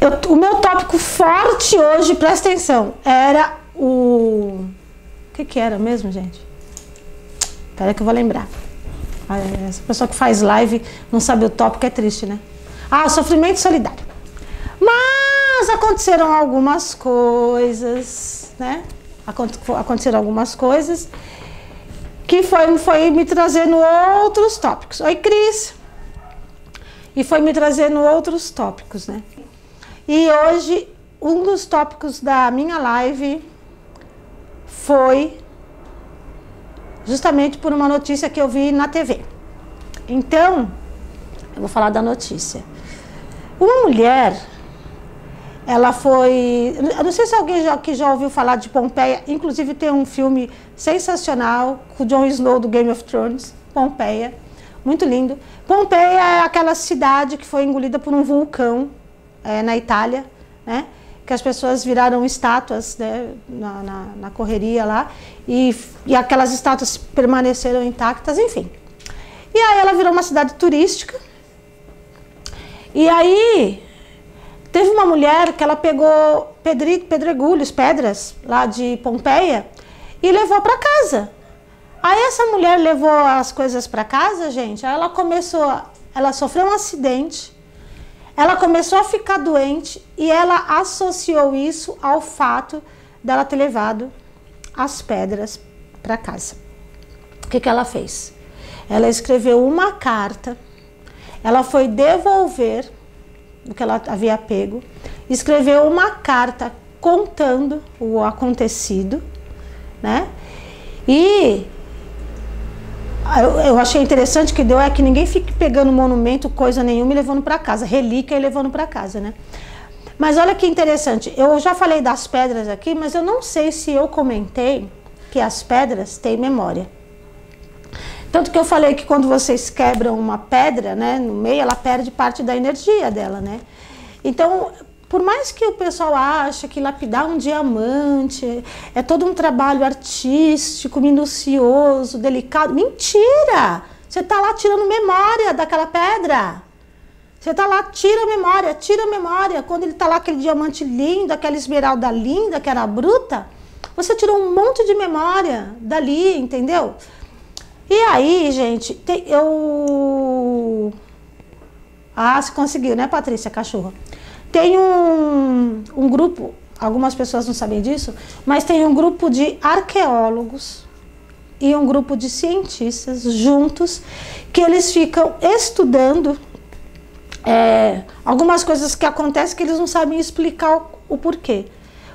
Eu, o meu tópico forte hoje, presta atenção, era o. O que, que era mesmo, gente? Espera que eu vou lembrar. Essa pessoa que faz live não sabe o tópico, é triste, né? Ah, sofrimento solidário. Mas aconteceram algumas coisas, né? Aconteceram algumas coisas que foi, foi me trazendo outros tópicos. Oi, Cris. E foi me trazendo outros tópicos, né? E hoje, um dos tópicos da minha live foi justamente por uma notícia que eu vi na TV. Então, eu vou falar da notícia. Uma mulher, ela foi. Eu não sei se alguém já, que já ouviu falar de Pompeia, inclusive tem um filme sensacional com o Jon Snow do Game of Thrones, Pompeia, muito lindo. Pompeia é aquela cidade que foi engolida por um vulcão é, na Itália, né? que as pessoas viraram estátuas né, na, na, na, correria lá e, e aquelas estátuas permaneceram intactas, enfim. E aí ela virou uma cidade turística. E aí teve uma mulher que ela pegou pedregulhos, pedras lá de Pompeia e levou para casa. Aí essa mulher levou as coisas para casa, gente. Aí ela começou, ela sofreu um acidente ela começou a ficar doente e ela associou isso ao fato dela ter levado as pedras para casa. O que, que ela fez? Ela escreveu uma carta, ela foi devolver o que ela havia pego, escreveu uma carta contando o acontecido, né? E eu, eu, achei interessante que deu é que ninguém fique pegando monumento, coisa nenhuma e levando para casa, relíquia e levando para casa, né? Mas olha que interessante, eu já falei das pedras aqui, mas eu não sei se eu comentei que as pedras têm memória. Tanto que eu falei que quando vocês quebram uma pedra, né, no meio, ela perde parte da energia dela, né? Então, por mais que o pessoal ache que lapidar um diamante é todo um trabalho artístico, minucioso, delicado, mentira! Você está lá tirando memória daquela pedra. Você está lá, tira a memória, tira a memória. Quando ele está lá, aquele diamante lindo, aquela esmeralda linda, que era bruta, você tirou um monte de memória dali, entendeu? E aí, gente, tem, eu. Ah, se conseguiu, né, Patrícia, cachorra? Tem um, um grupo, algumas pessoas não sabem disso, mas tem um grupo de arqueólogos e um grupo de cientistas juntos que eles ficam estudando é, algumas coisas que acontecem que eles não sabem explicar o, o porquê.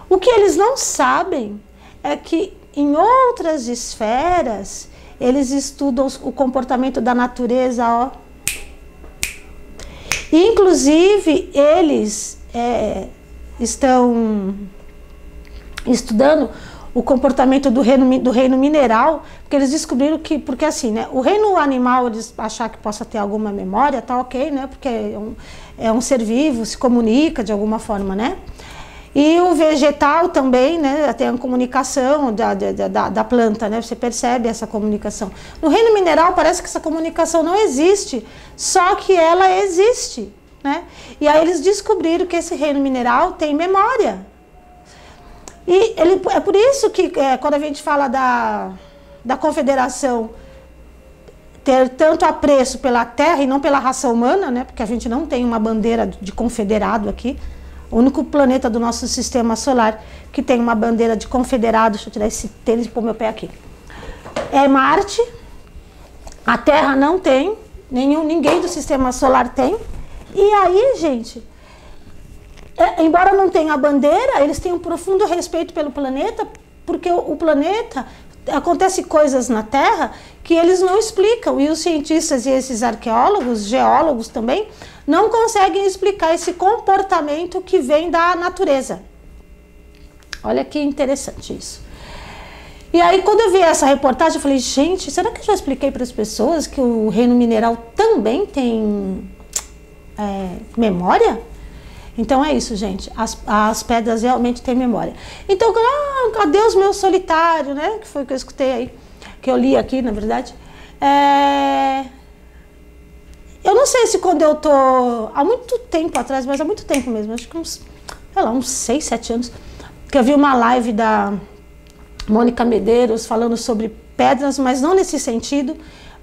O que eles não sabem é que em outras esferas eles estudam o comportamento da natureza, ó, Inclusive, eles é, estão estudando o comportamento do reino, do reino mineral, porque eles descobriram que, porque assim, né, o reino animal, eles achar que possa ter alguma memória, tá ok, né, porque é um, é um ser vivo, se comunica de alguma forma, né, e o vegetal também, né, tem a comunicação da, da, da, planta, né, você percebe essa comunicação. No reino mineral parece que essa comunicação não existe, só que ela existe, né? E aí eles descobriram que esse reino mineral tem memória. E ele, é por isso que é, quando a gente fala da, da confederação ter tanto apreço pela terra e não pela raça humana, né? Porque a gente não tem uma bandeira de confederado aqui. O único planeta do nosso sistema solar que tem uma bandeira de confederado, deixa eu tirar esse tênis e pôr meu pé aqui, é Marte. A Terra não tem, nenhum, ninguém do sistema solar tem. E aí, gente, é, embora não tenha a bandeira, eles têm um profundo respeito pelo planeta, porque o, o planeta acontece coisas na Terra que eles não explicam e os cientistas e esses arqueólogos, geólogos também, não conseguem explicar esse comportamento que vem da natureza. Olha que interessante isso. E aí, quando eu vi essa reportagem, eu falei: gente, será que eu já expliquei para as pessoas que o reino mineral também tem é, memória? Então é isso, gente. As, as pedras realmente têm memória. Então, ah, adeus meu solitário, né? Que foi o que eu escutei aí, que eu li aqui, na verdade. É, eu não sei se quando eu tô. Há muito tempo atrás, mas há muito tempo mesmo, acho que uns, sei lá, uns 6, 7 anos, que eu vi uma live da Mônica Medeiros falando sobre pedras, mas não nesse sentido.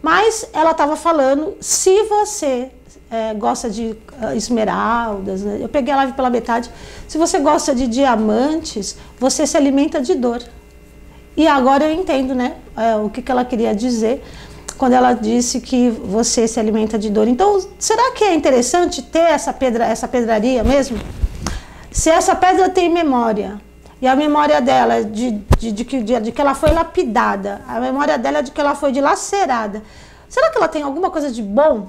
Mas ela estava falando, se você é, gosta de uh, esmeraldas, né? eu peguei a live pela metade. Se você gosta de diamantes, você se alimenta de dor. E agora eu entendo, né, é, o que, que ela queria dizer quando ela disse que você se alimenta de dor. Então, será que é interessante ter essa pedra, essa pedraria mesmo? Se essa pedra tem memória, e a memória dela é de, de, de, que, de, de que ela foi lapidada, a memória dela é de que ela foi dilacerada. Será que ela tem alguma coisa de bom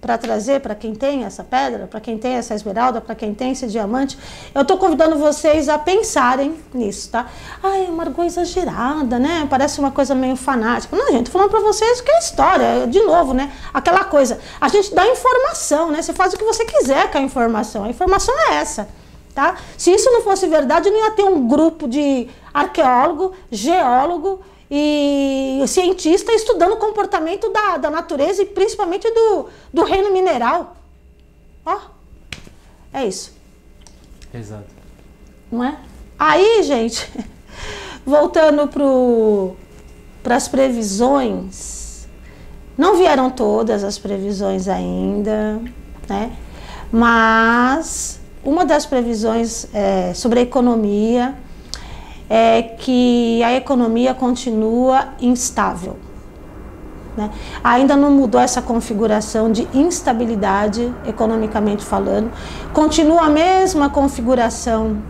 para trazer para quem tem essa pedra, para quem tem essa esmeralda, para quem tem esse diamante? Eu estou convidando vocês a pensarem nisso, tá? Ai, é uma argô exagerada, né? Parece uma coisa meio fanática. Não, gente, falando para vocês que é história, de novo, né? Aquela coisa, a gente dá informação, né? Você faz o que você quiser com a informação. A informação é essa. Tá? Se isso não fosse verdade, não ia ter um grupo de arqueólogo, geólogo e cientista estudando o comportamento da, da natureza e principalmente do, do reino mineral. Ó, é isso. Exato. Não é? Aí, gente, voltando para as previsões, não vieram todas as previsões ainda, né? Mas uma das previsões é, sobre a economia é que a economia continua instável. Né? Ainda não mudou essa configuração de instabilidade, economicamente falando. Continua a mesma configuração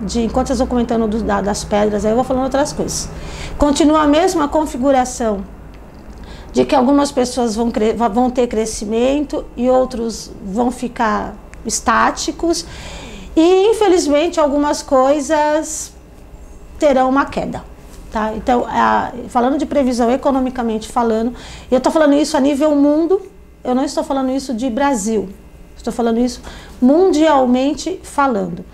de. Enquanto vocês vão comentando do, da, das pedras, aí eu vou falando outras coisas. Continua a mesma configuração de que algumas pessoas vão, vão ter crescimento e outros vão ficar estáticos e infelizmente algumas coisas terão uma queda. Tá? Então, a, falando de previsão economicamente falando, eu estou falando isso a nível mundo, eu não estou falando isso de Brasil, estou falando isso mundialmente falando.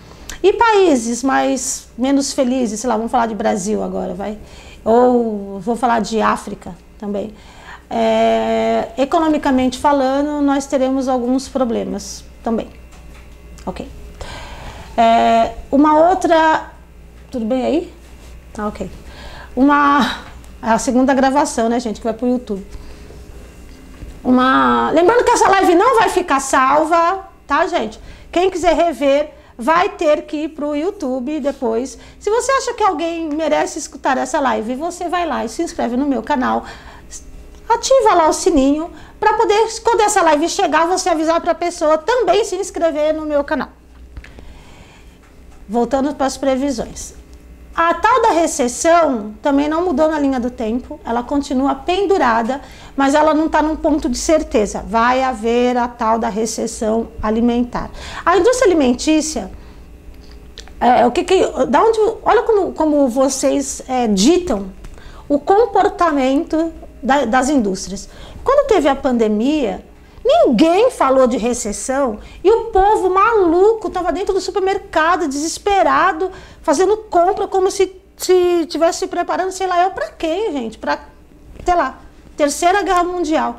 E países mais menos felizes, sei lá, vamos falar de Brasil agora, vai? Ou vou falar de África também. É, economicamente falando, nós teremos alguns problemas também. Ok. É, uma outra. Tudo bem aí? Tá, ok. Uma. É a segunda gravação, né, gente, que vai pro YouTube. Uma. Lembrando que essa live não vai ficar salva, tá, gente? Quem quiser rever vai ter que ir pro YouTube depois. Se você acha que alguém merece escutar essa live, você vai lá e se inscreve no meu canal. Ativa lá o sininho para poder, quando essa live chegar, você avisar para a pessoa também se inscrever no meu canal. Voltando para as previsões. A tal da recessão também não mudou na linha do tempo, ela continua pendurada, mas ela não está num ponto de certeza. Vai haver a tal da recessão alimentar. A indústria alimentícia, é, o que, que da onde, olha como, como vocês é, ditam o comportamento da, das indústrias. Quando teve a pandemia, ninguém falou de recessão e o povo maluco estava dentro do supermercado, desesperado, fazendo compra como se se tivesse se preparando, sei lá, eu para quê, gente? Para, sei lá, Terceira Guerra Mundial.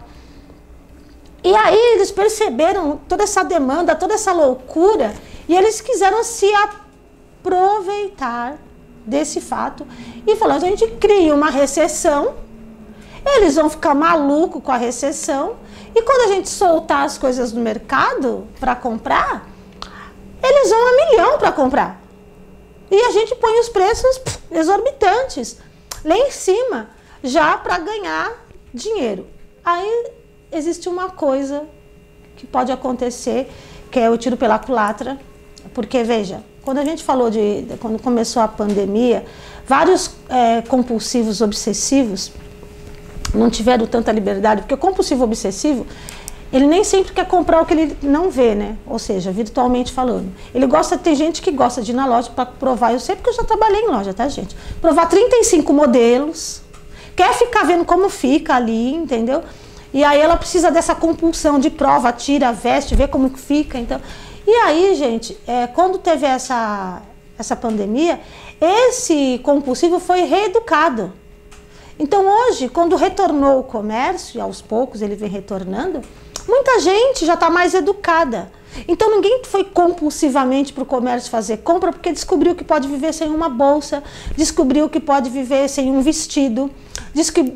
E aí eles perceberam toda essa demanda, toda essa loucura, e eles quiseram se aproveitar desse fato e falaram: a gente cria uma recessão eles vão ficar maluco com a recessão e quando a gente soltar as coisas no mercado para comprar, eles vão a milhão para comprar. E a gente põe os preços exorbitantes lá em cima, já para ganhar dinheiro. Aí existe uma coisa que pode acontecer, que é o tiro pela culatra, porque veja, quando a gente falou de, quando começou a pandemia, vários é, compulsivos obsessivos não tiveram tanta liberdade, porque o compulsivo obsessivo, ele nem sempre quer comprar o que ele não vê, né? Ou seja, virtualmente falando. Ele gosta, tem gente que gosta de ir na loja para provar, eu sei porque eu já trabalhei em loja, tá, gente? Provar 35 modelos, quer ficar vendo como fica ali, entendeu? E aí ela precisa dessa compulsão de prova, tira, veste, vê como fica, então. E aí, gente, é, quando teve essa, essa pandemia, esse compulsivo foi reeducado. Então hoje, quando retornou o comércio, e aos poucos ele vem retornando, Muita gente já está mais educada. Então ninguém foi compulsivamente para o comércio fazer compra porque descobriu que pode viver sem uma bolsa, descobriu que pode viver sem um vestido,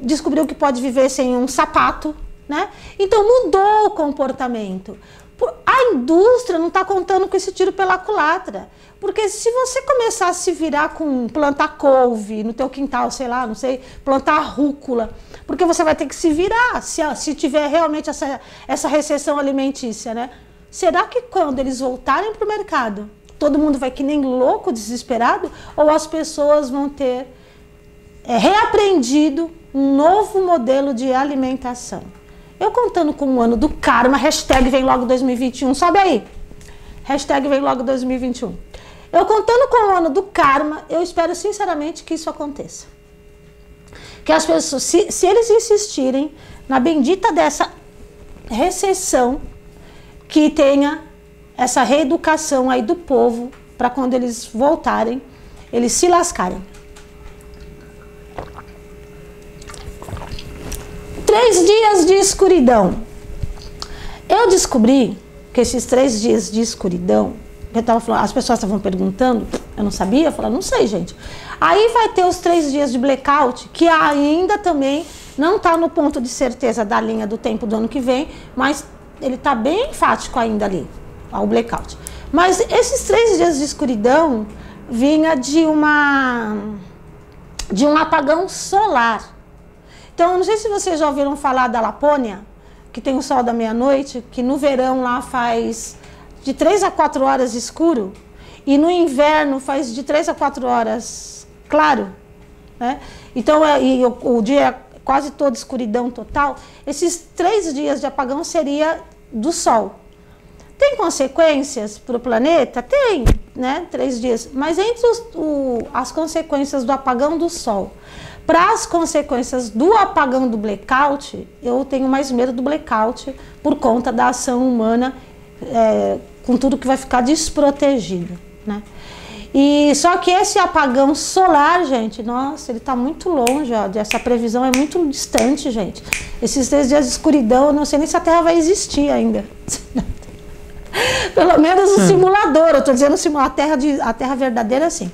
descobriu que pode viver sem um sapato, né? Então mudou o comportamento. A indústria não está contando com esse tiro pela culatra. Porque se você começar a se virar com plantar couve no teu quintal, sei lá, não sei, plantar rúcula, porque você vai ter que se virar se, se tiver realmente essa, essa recessão alimentícia, né? Será que quando eles voltarem para o mercado, todo mundo vai que nem louco, desesperado? Ou as pessoas vão ter é, reaprendido um novo modelo de alimentação? Eu contando com o ano do karma, hashtag vem logo 2021, sobe aí. Hashtag vem logo 2021. Eu contando com o ano do karma, eu espero sinceramente que isso aconteça. Que as pessoas, se, se eles insistirem na bendita dessa recessão, que tenha essa reeducação aí do povo para quando eles voltarem, eles se lascarem. Três dias de escuridão. Eu descobri que esses três dias de escuridão, eu tava falando, as pessoas estavam perguntando, eu não sabia, eu falei, não sei, gente. Aí vai ter os três dias de blackout, que ainda também não está no ponto de certeza da linha do tempo do ano que vem, mas ele está bem enfático ainda ali, ao blackout. Mas esses três dias de escuridão vinha de uma de um apagão solar. Então, não sei se vocês já ouviram falar da Lapônia, que tem o sol da meia-noite, que no verão lá faz de três a quatro horas escuro e no inverno faz de três a quatro horas claro. Né? Então, é, e o, o dia é quase toda escuridão total, esses três dias de apagão seria do Sol. Tem consequências para o planeta? Tem, né? Três dias. Mas entre os, o, as consequências do apagão do Sol para as consequências do apagão do blackout, eu tenho mais medo do blackout por conta da ação humana é, com tudo que vai ficar desprotegido, né? E só que esse apagão solar, gente, nossa, ele está muito longe, ó, essa previsão é muito distante, gente. Esses três dias de escuridão, eu não sei nem se a Terra vai existir ainda. Pelo menos o hum. simulador, eu estou dizendo a terra, de, a terra verdadeira, sim.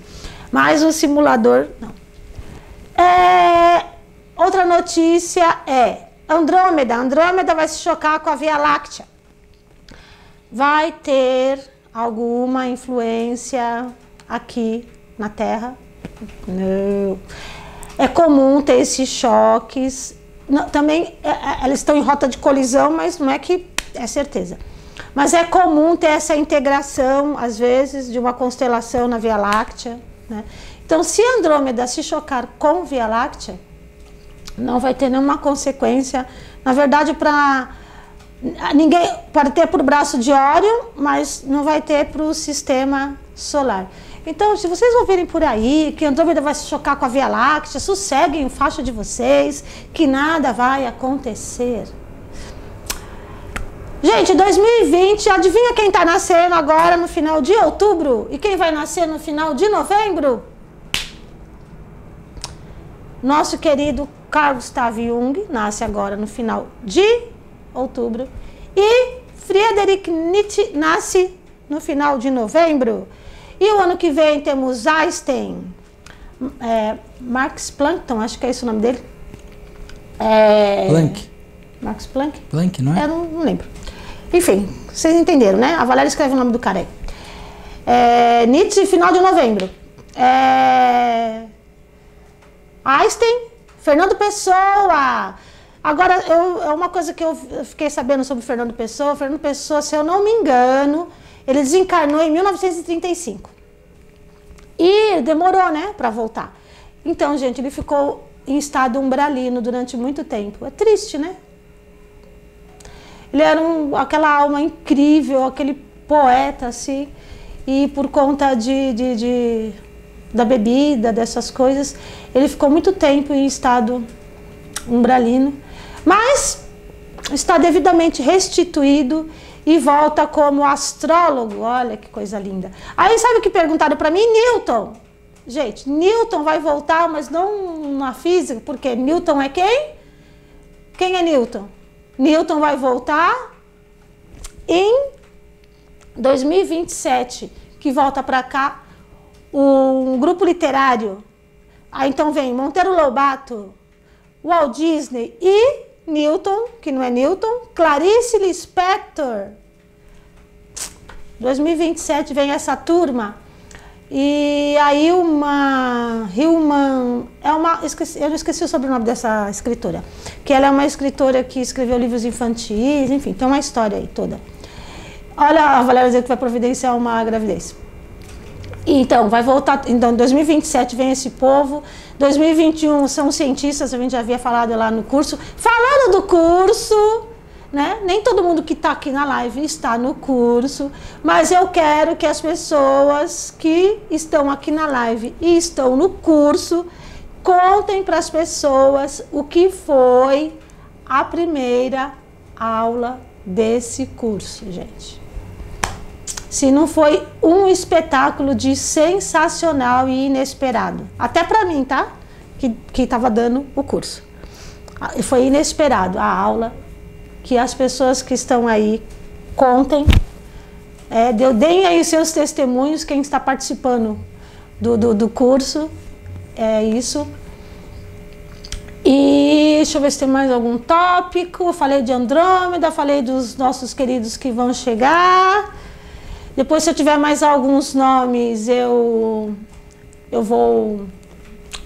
Mas o simulador, não. É, outra notícia é Andrômeda. Andrômeda vai se chocar com a Via Láctea. Vai ter alguma influência aqui na Terra. Não. É comum ter esses choques. Não, também é, é, elas estão em rota de colisão, mas não é que é certeza. Mas é comum ter essa integração, às vezes, de uma constelação na Via Láctea. Né? Então, se Andrômeda se chocar com Via Láctea, não vai ter nenhuma consequência. Na verdade, para ninguém pode ter o braço de Órion, mas não vai ter para o sistema solar. Então, se vocês ouvirem por aí que Andrômeda vai se chocar com a Via Láctea, sosseguem o faixa de vocês, que nada vai acontecer. Gente, 2020, adivinha quem está nascendo agora no final de outubro? E quem vai nascer no final de novembro? Nosso querido Carl Gustav Jung nasce agora no final de outubro. E Friedrich Nietzsche nasce no final de novembro. E o ano que vem temos Einstein, é, Max Planck, acho que é esse o nome dele. É, Planck. Max Planck? Planck, não é? Eu não, não, lembro. Enfim, vocês entenderam, né? A Valéria escreve o nome do cara aí. É, Nietzsche, final de novembro. É, Einstein, Fernando Pessoa. Agora, eu, é uma coisa que eu fiquei sabendo sobre Fernando Pessoa. Fernando Pessoa, se eu não me engano, ele desencarnou em 1935. E demorou, né, para voltar. Então, gente, ele ficou em estado umbralino durante muito tempo. É triste, né? Ele era um, aquela alma incrível, aquele poeta, assim. E por conta de, de, de, da bebida, dessas coisas, ele ficou muito tempo em estado umbralino. Mas está devidamente restituído e volta como astrólogo. Olha que coisa linda. Aí sabe o que perguntaram para mim? Newton. Gente, Newton vai voltar, mas não na física, porque Newton é quem? Quem é Newton? Newton vai voltar em 2027, que volta para cá um grupo literário. Aí então vem Monteiro Lobato, Walt Disney e Newton, que não é Newton, Clarice Lispector. 2027 vem essa turma. E aí uma Hillman, é uma, esqueci, eu esqueci o sobrenome dessa escritora, que ela é uma escritora que escreveu livros infantis, enfim, tem uma história aí toda. Olha a Valéria dizendo que vai providenciar uma gravidez. Então, vai voltar. Então, 2027 vem esse povo. 2021 são cientistas, a gente já havia falado lá no curso. Falando do curso, né? Nem todo mundo que está aqui na live está no curso, mas eu quero que as pessoas que estão aqui na live e estão no curso contem para as pessoas o que foi a primeira aula desse curso, gente se não foi um espetáculo de sensacional e inesperado. Até para mim, tá? Que estava dando o curso. Ah, foi inesperado a aula, que as pessoas que estão aí contem, é, deem aí seus testemunhos, quem está participando do, do, do curso, é isso. E deixa eu ver se tem mais algum tópico. Falei de Andrômeda, falei dos nossos queridos que vão chegar. Depois, se eu tiver mais alguns nomes, eu, eu vou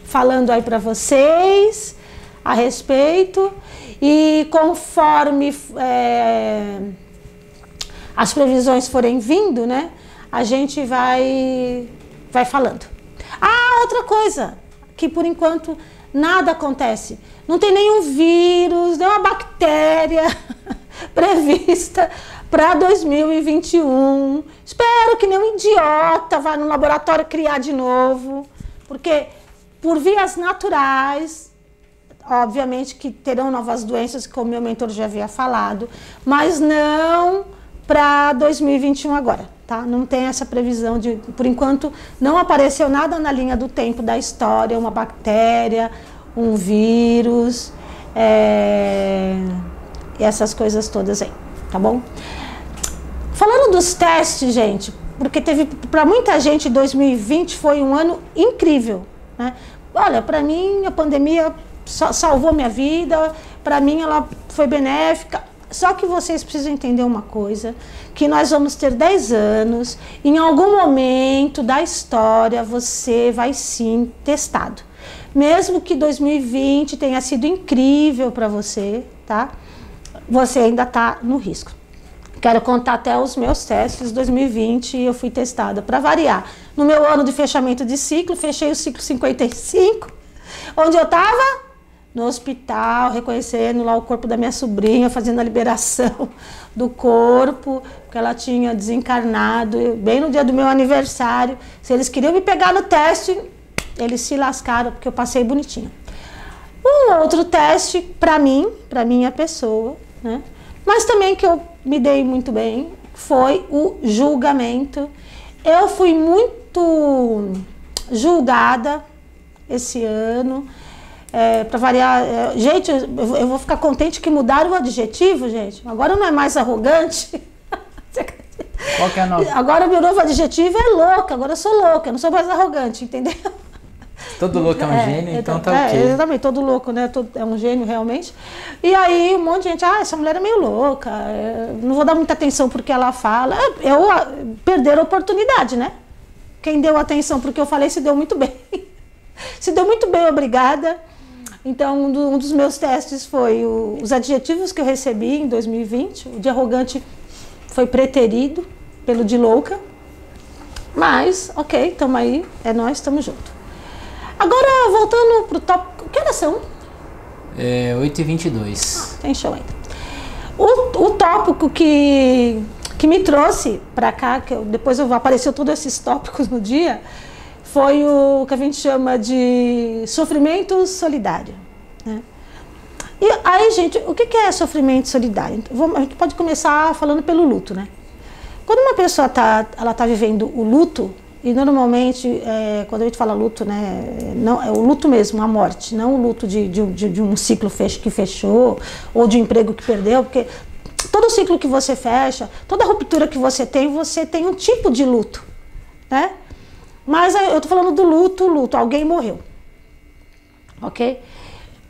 falando aí para vocês a respeito. E conforme é, as previsões forem vindo, né, a gente vai, vai falando. Ah, outra coisa, que por enquanto nada acontece. Não tem nenhum vírus, nenhuma bactéria prevista para 2021. Espero que nenhum idiota vá no laboratório criar de novo, porque por vias naturais, obviamente que terão novas doenças, como meu mentor já havia falado, mas não para 2021 agora, tá? Não tem essa previsão de, por enquanto, não apareceu nada na linha do tempo da história, uma bactéria, um vírus, é, essas coisas todas aí tá bom? Falando dos testes, gente, porque teve para muita gente 2020 foi um ano incrível, né? Olha, para mim a pandemia salvou minha vida, para mim ela foi benéfica. Só que vocês precisam entender uma coisa, que nós vamos ter 10 anos, em algum momento da história você vai sim testado. Mesmo que 2020 tenha sido incrível para você, tá? você ainda está no risco. Quero contar até os meus testes 2020 eu fui testada para variar. No meu ano de fechamento de ciclo, fechei o ciclo 55, onde eu estava no hospital, reconhecendo lá o corpo da minha sobrinha, fazendo a liberação do corpo, porque ela tinha desencarnado bem no dia do meu aniversário. Se eles queriam me pegar no teste, eles se lascaram, porque eu passei bonitinho. Um outro teste para mim, para minha pessoa, né? Mas também que eu me dei muito bem foi o julgamento. Eu fui muito julgada esse ano. É, para variar, é, gente, eu, eu, vou ficar contente que mudaram o adjetivo, gente. Agora não é mais arrogante. Qual que é a nova? Agora meu novo adjetivo é louca. Agora eu sou louca, eu não sou mais arrogante, entendeu? Todo louco é um é, gênio, então, então tá é, ok. Exatamente, todo louco, né? Todo, é um gênio realmente. E aí um monte de gente, ah, essa mulher é meio louca, é, não vou dar muita atenção porque ela fala. É, eu perder a oportunidade, né? Quem deu atenção porque eu falei se deu muito bem. se deu muito bem, obrigada. Então, um, do, um dos meus testes foi o, os adjetivos que eu recebi em 2020. O de arrogante foi preterido pelo de louca. Mas, ok, estamos aí, é nós, estamos juntos. Agora, voltando pro tópico. Que horas são? É 8h22. Ah, tem show ainda. O, o tópico que, que me trouxe para cá, que eu, depois eu, apareceu todos esses tópicos no dia, foi o que a gente chama de sofrimento solidário. Né? E aí, gente, o que é sofrimento solidário? A gente pode começar falando pelo luto, né? Quando uma pessoa está ela tá vivendo o luto, e normalmente, é, quando a gente fala luto, né, não, é o luto mesmo, a morte, não o luto de, de, de, de um ciclo fech, que fechou ou de um emprego que perdeu, porque todo, ciclo que você fecha, toda ruptura que você tem, você tem um tipo de luto, né? Mas eu tô falando do luto, luto, alguém morreu, ok?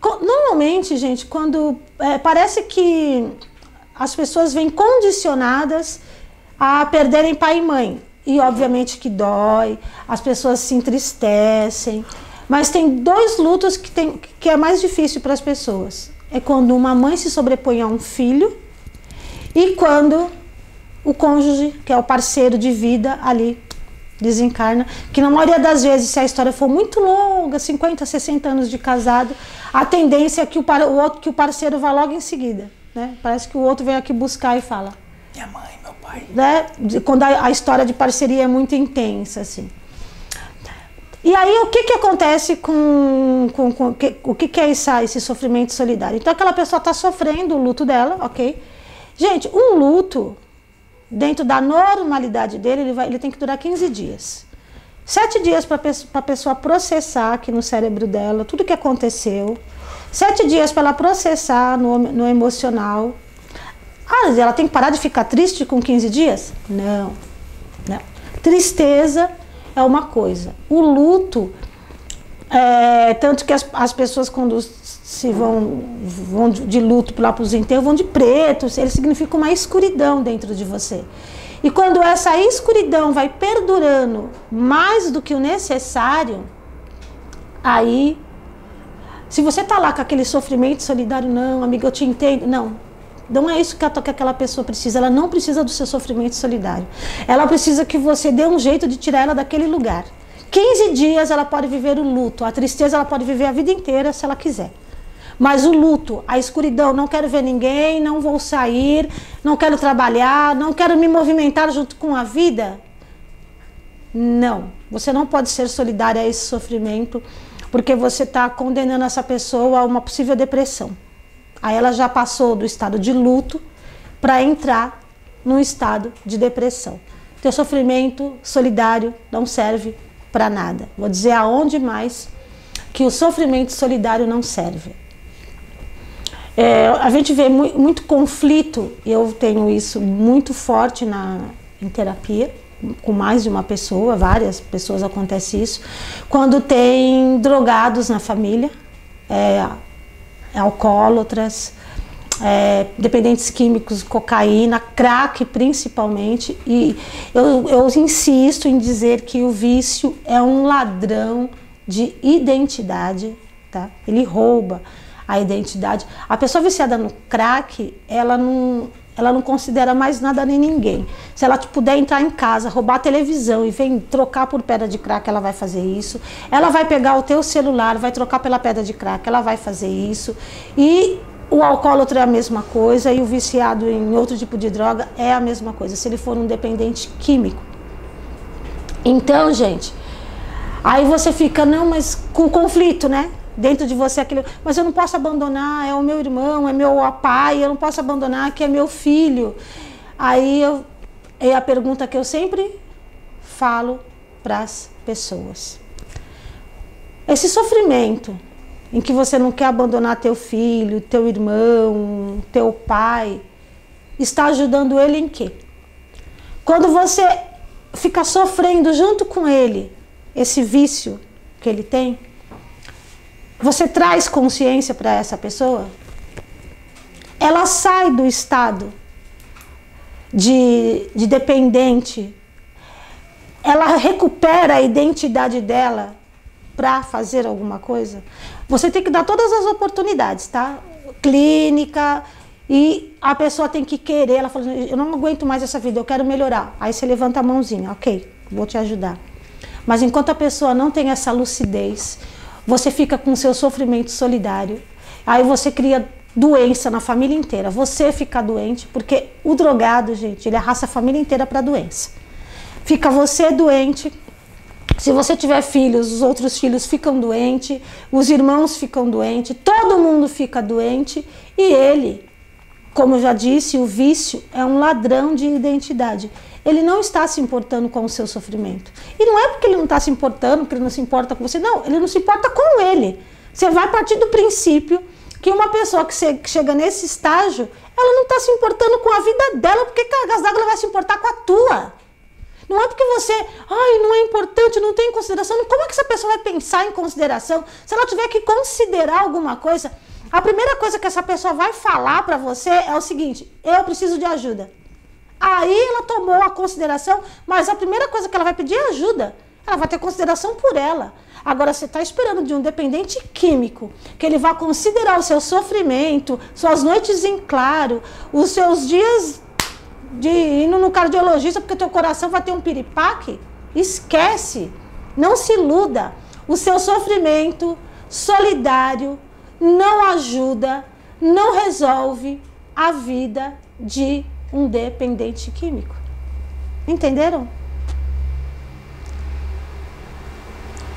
Normalmente, gente, quando é, parece que as pessoas vêm condicionadas a perderem pai e mãe. E obviamente que dói, as pessoas se entristecem. Mas tem dois lutos que, tem, que é mais difícil para as pessoas. É quando uma mãe se sobrepõe a um filho e quando o cônjuge, que é o parceiro de vida, ali desencarna. Que na maioria das vezes, se a história for muito longa, 50, 60 anos de casado, a tendência é que o, o outro, que o parceiro vá logo em seguida. Né? Parece que o outro vem aqui buscar e fala. Minha mãe. Né? Quando a, a história de parceria é muito intensa, assim. E aí, o que, que acontece com. com, com que, o que, que é esse, esse sofrimento solidário? Então, aquela pessoa está sofrendo o luto dela, ok? Gente, um luto, dentro da normalidade dele, ele, vai, ele tem que durar 15 dias. Sete dias para a pessoa processar aqui no cérebro dela tudo que aconteceu Sete dias para ela processar no, no emocional. Ah, ela tem que parar de ficar triste com 15 dias? Não. não. Tristeza é uma coisa. O luto, é, tanto que as, as pessoas quando se vão, vão de luto lá para os enterros, vão de preto, ele significa uma escuridão dentro de você. E quando essa escuridão vai perdurando mais do que o necessário, aí se você está lá com aquele sofrimento solidário, não, amiga, eu te entendo. Não. Não é isso que, a, que aquela pessoa precisa. Ela não precisa do seu sofrimento solidário. Ela precisa que você dê um jeito de tirar ela daquele lugar. 15 dias ela pode viver o luto. A tristeza ela pode viver a vida inteira se ela quiser. Mas o luto, a escuridão, não quero ver ninguém, não vou sair, não quero trabalhar, não quero me movimentar junto com a vida. Não, você não pode ser solidária a esse sofrimento porque você está condenando essa pessoa a uma possível depressão. Aí ela já passou do estado de luto para entrar num estado de depressão. Teu sofrimento solidário não serve para nada. Vou dizer aonde mais que o sofrimento solidário não serve. É, a gente vê muito, muito conflito, eu tenho isso muito forte na, em terapia com mais de uma pessoa, várias pessoas acontece isso, quando tem drogados na família, é, alcoólatras, é, dependentes químicos, cocaína, crack principalmente. E eu, eu insisto em dizer que o vício é um ladrão de identidade, tá? Ele rouba a identidade. A pessoa viciada no crack, ela não ela não considera mais nada nem ninguém. Se ela puder entrar em casa, roubar a televisão e vem trocar por pedra de crack, ela vai fazer isso. Ela vai pegar o teu celular, vai trocar pela pedra de crack, ela vai fazer isso. E o alcoólatra é a mesma coisa e o viciado em outro tipo de droga é a mesma coisa, se ele for um dependente químico. Então, gente, aí você fica, não, mas com conflito, né? Dentro de você aquele, mas eu não posso abandonar, é o meu irmão, é meu pai, eu não posso abandonar que é meu filho. Aí eu, é a pergunta que eu sempre falo para as pessoas. Esse sofrimento em que você não quer abandonar teu filho, teu irmão, teu pai, está ajudando ele em quê? Quando você fica sofrendo junto com ele esse vício que ele tem, você traz consciência para essa pessoa? Ela sai do estado de, de dependente, ela recupera a identidade dela para fazer alguma coisa? Você tem que dar todas as oportunidades, tá? Clínica, e a pessoa tem que querer, ela fala, eu não aguento mais essa vida, eu quero melhorar. Aí você levanta a mãozinha, ok, vou te ajudar. Mas enquanto a pessoa não tem essa lucidez, você fica com seu sofrimento solidário. Aí você cria doença na família inteira. Você fica doente, porque o drogado, gente, ele arrasta a família inteira para doença. Fica você doente. Se você tiver filhos, os outros filhos ficam doentes, os irmãos ficam doentes, todo mundo fica doente e ele, como eu já disse, o vício é um ladrão de identidade ele não está se importando com o seu sofrimento. E não é porque ele não está se importando, porque ele não se importa com você, não, ele não se importa com ele. Você vai partir do princípio que uma pessoa que, chega nesse estágio, ela não está se importando com a vida dela, porque cargas ela vai se importar com a tua. Não é porque você, ai, não é importante, não tem consideração. Como é que essa pessoa vai pensar em consideração? Se ela tiver que considerar alguma coisa, a primeira coisa que essa pessoa vai falar para você é o seguinte: eu preciso de ajuda. Aí ela tomou a consideração, mas a primeira coisa que ela vai pedir é ajuda. Ela vai ter consideração por ela. Agora, você está esperando de um dependente químico que ele vá considerar o seu sofrimento, suas noites em claro, os seus dias de indo no cardiologista porque teu coração vai ter um piripaque? Esquece. Não se iluda. O seu sofrimento solidário não ajuda, não resolve a vida de um dependente químico. Entenderam?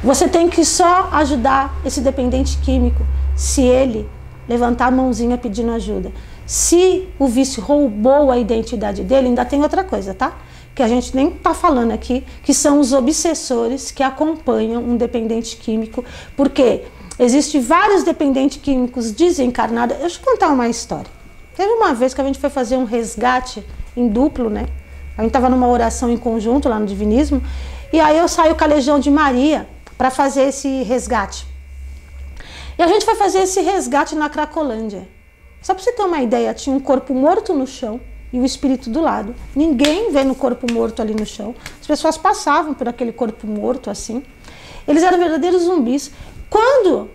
Você tem que só ajudar esse dependente químico se ele levantar a mãozinha pedindo ajuda. Se o vício roubou a identidade dele, ainda tem outra coisa, tá? Que a gente nem tá falando aqui, que são os obsessores que acompanham um dependente químico, porque existem vários dependentes químicos desencarnados. Deixa eu contar uma história. Teve uma vez que a gente foi fazer um resgate em duplo, né? A gente estava numa oração em conjunto lá no Divinismo, e aí eu com a Legião de Maria para fazer esse resgate. E a gente foi fazer esse resgate na Cracolândia. Só para você ter uma ideia, tinha um corpo morto no chão e o espírito do lado. Ninguém vê no corpo morto ali no chão. As pessoas passavam por aquele corpo morto assim. Eles eram verdadeiros zumbis. Quando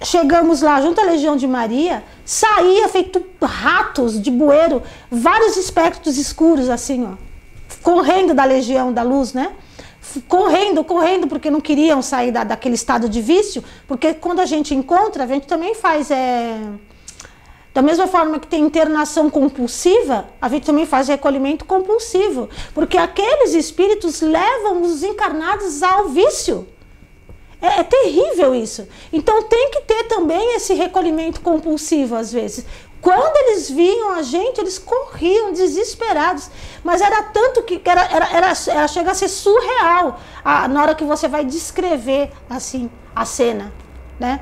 chegamos lá junto à Legião de Maria, saía feito ratos de bueiro, vários espectros escuros assim, ó, correndo da Legião da Luz, né? correndo, correndo, porque não queriam sair da, daquele estado de vício, porque quando a gente encontra, a gente também faz. É, da mesma forma que tem internação compulsiva, a gente também faz recolhimento compulsivo, porque aqueles espíritos levam os encarnados ao vício. É, é, terrível isso. Então tem que ter também esse recolhimento compulsivo às vezes. Quando eles viam a gente, eles corriam desesperados. Mas era tanto que era, era, era, era chega a ser surreal a, na hora que você vai descrever assim a cena, né?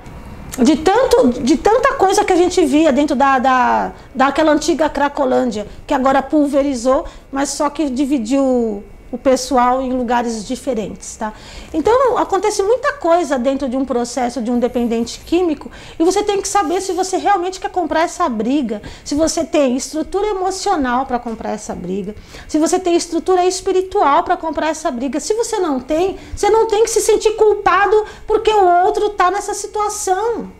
De, tanto, de tanta coisa que a gente via dentro da, da, daquela antiga Cracolândia, que agora pulverizou, mas só que dividiu o pessoal em lugares diferentes, tá? Então acontece muita coisa dentro de um processo de um dependente químico e você tem que saber se você realmente quer comprar essa briga, se você tem estrutura emocional para comprar essa briga, se você tem estrutura espiritual para comprar essa briga. Se você não tem, você não tem que se sentir culpado porque o outro está nessa situação.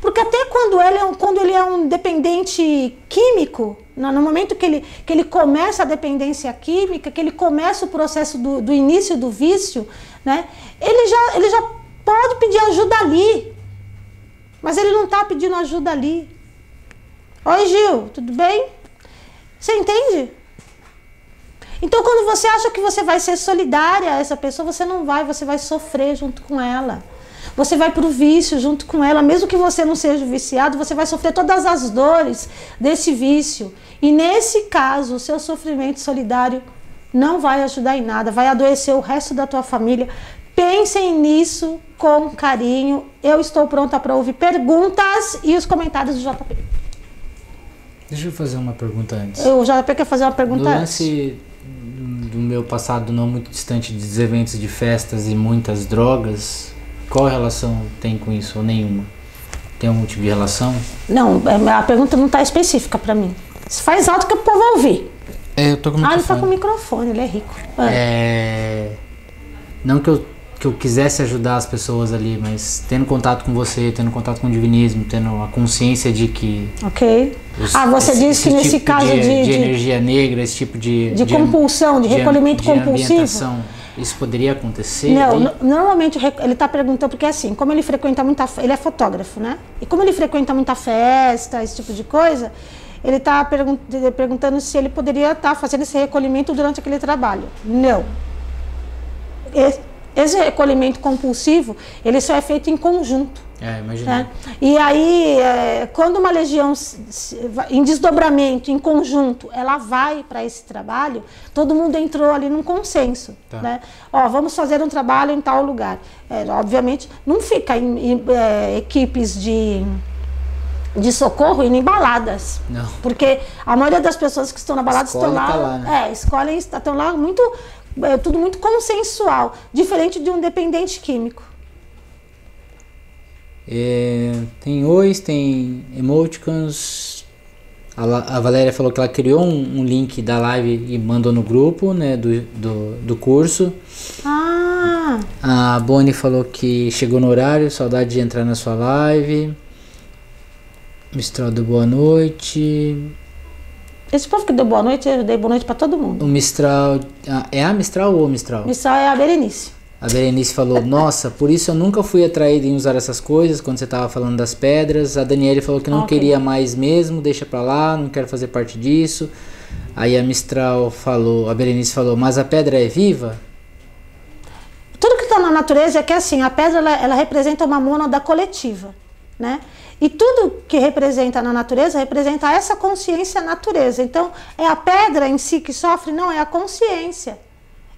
Porque até quando ele é um, quando ele é um dependente químico, no momento que ele, que ele começa a dependência química, que ele começa o processo do, do início do vício, né, ele, já, ele já pode pedir ajuda ali. Mas ele não está pedindo ajuda ali. Oi, Gil, tudo bem? Você entende? Então, quando você acha que você vai ser solidária a essa pessoa, você não vai, você vai sofrer junto com ela. Você vai para o vício junto com ela, mesmo que você não seja viciado, você vai sofrer todas as dores desse vício. E nesse caso, o seu sofrimento solidário não vai ajudar em nada, vai adoecer o resto da tua família. Pensem nisso com carinho. Eu estou pronta para ouvir perguntas e os comentários do JP. Deixa eu fazer uma pergunta antes. O JP quer fazer uma pergunta antes. lance do meu passado não muito distante dos eventos de festas e muitas drogas, qual relação tem com isso ou nenhuma? Tem algum tipo de relação? Não, é, a pergunta não está específica para mim. Você faz alto que o povo ouvir. É, eu tô com o microfone. Ah, ele tá com o microfone, ele é rico. É. é... Não que eu, que eu quisesse ajudar as pessoas ali, mas tendo contato com você, tendo contato com o divinismo, tendo a consciência de que. Ok. Os, ah, você esse, disse que nesse tipo caso de, de, de, energia negra, esse tipo de. De, compulsão, de, recolhimento compulsivo. Isso poderia acontecer? Não, normalmente ele está perguntando, porque assim, como ele frequenta muita. Ele é fotógrafo, né? E como ele frequenta muita festa, esse tipo de coisa, ele está pergun perguntando se ele poderia estar tá fazendo esse recolhimento durante aquele trabalho. Não. Esse, esse recolhimento compulsivo, ele só é feito em conjunto. É, imagina. Né? E aí, é, quando uma legião em desdobramento, em conjunto, ela vai para esse trabalho, todo mundo entrou ali num consenso. Tá. Né? Ó, vamos fazer um trabalho em tal lugar. É, obviamente, não fica em, em é, equipes de de socorro indo em baladas. Não. Porque a maioria das pessoas que estão na balada estão lá. tá lá, né? É, escolhem, estão lá muito. É tudo muito consensual. Diferente de um dependente químico. É, tem ois, tem emoticons. A, a Valéria falou que ela criou um, um link da live e mandou no grupo né, do, do, do curso. Ah, A Bonnie falou que chegou no horário, saudade de entrar na sua live. Mistral do boa noite. esse povo que deu boa noite, eu dei boa noite pra todo mundo. O Mistral. é a Mistral ou o Mistral? Missal é a Berenice. A Berenice falou: Nossa, por isso eu nunca fui atraída em usar essas coisas quando você tava falando das pedras. A Daniele falou que não Ok. queria mais mesmo, deixa pra lá, não quero fazer parte disso. Aí a Mistral falou: A Berenice falou: Mas a pedra é viva? Tudo que está na natureza é que assim, a pedra ela, ela representa uma mônada coletiva, né? E tudo que representa na natureza representa essa consciência natureza. Então, é a pedra em si que sofre? Não, é a consciência.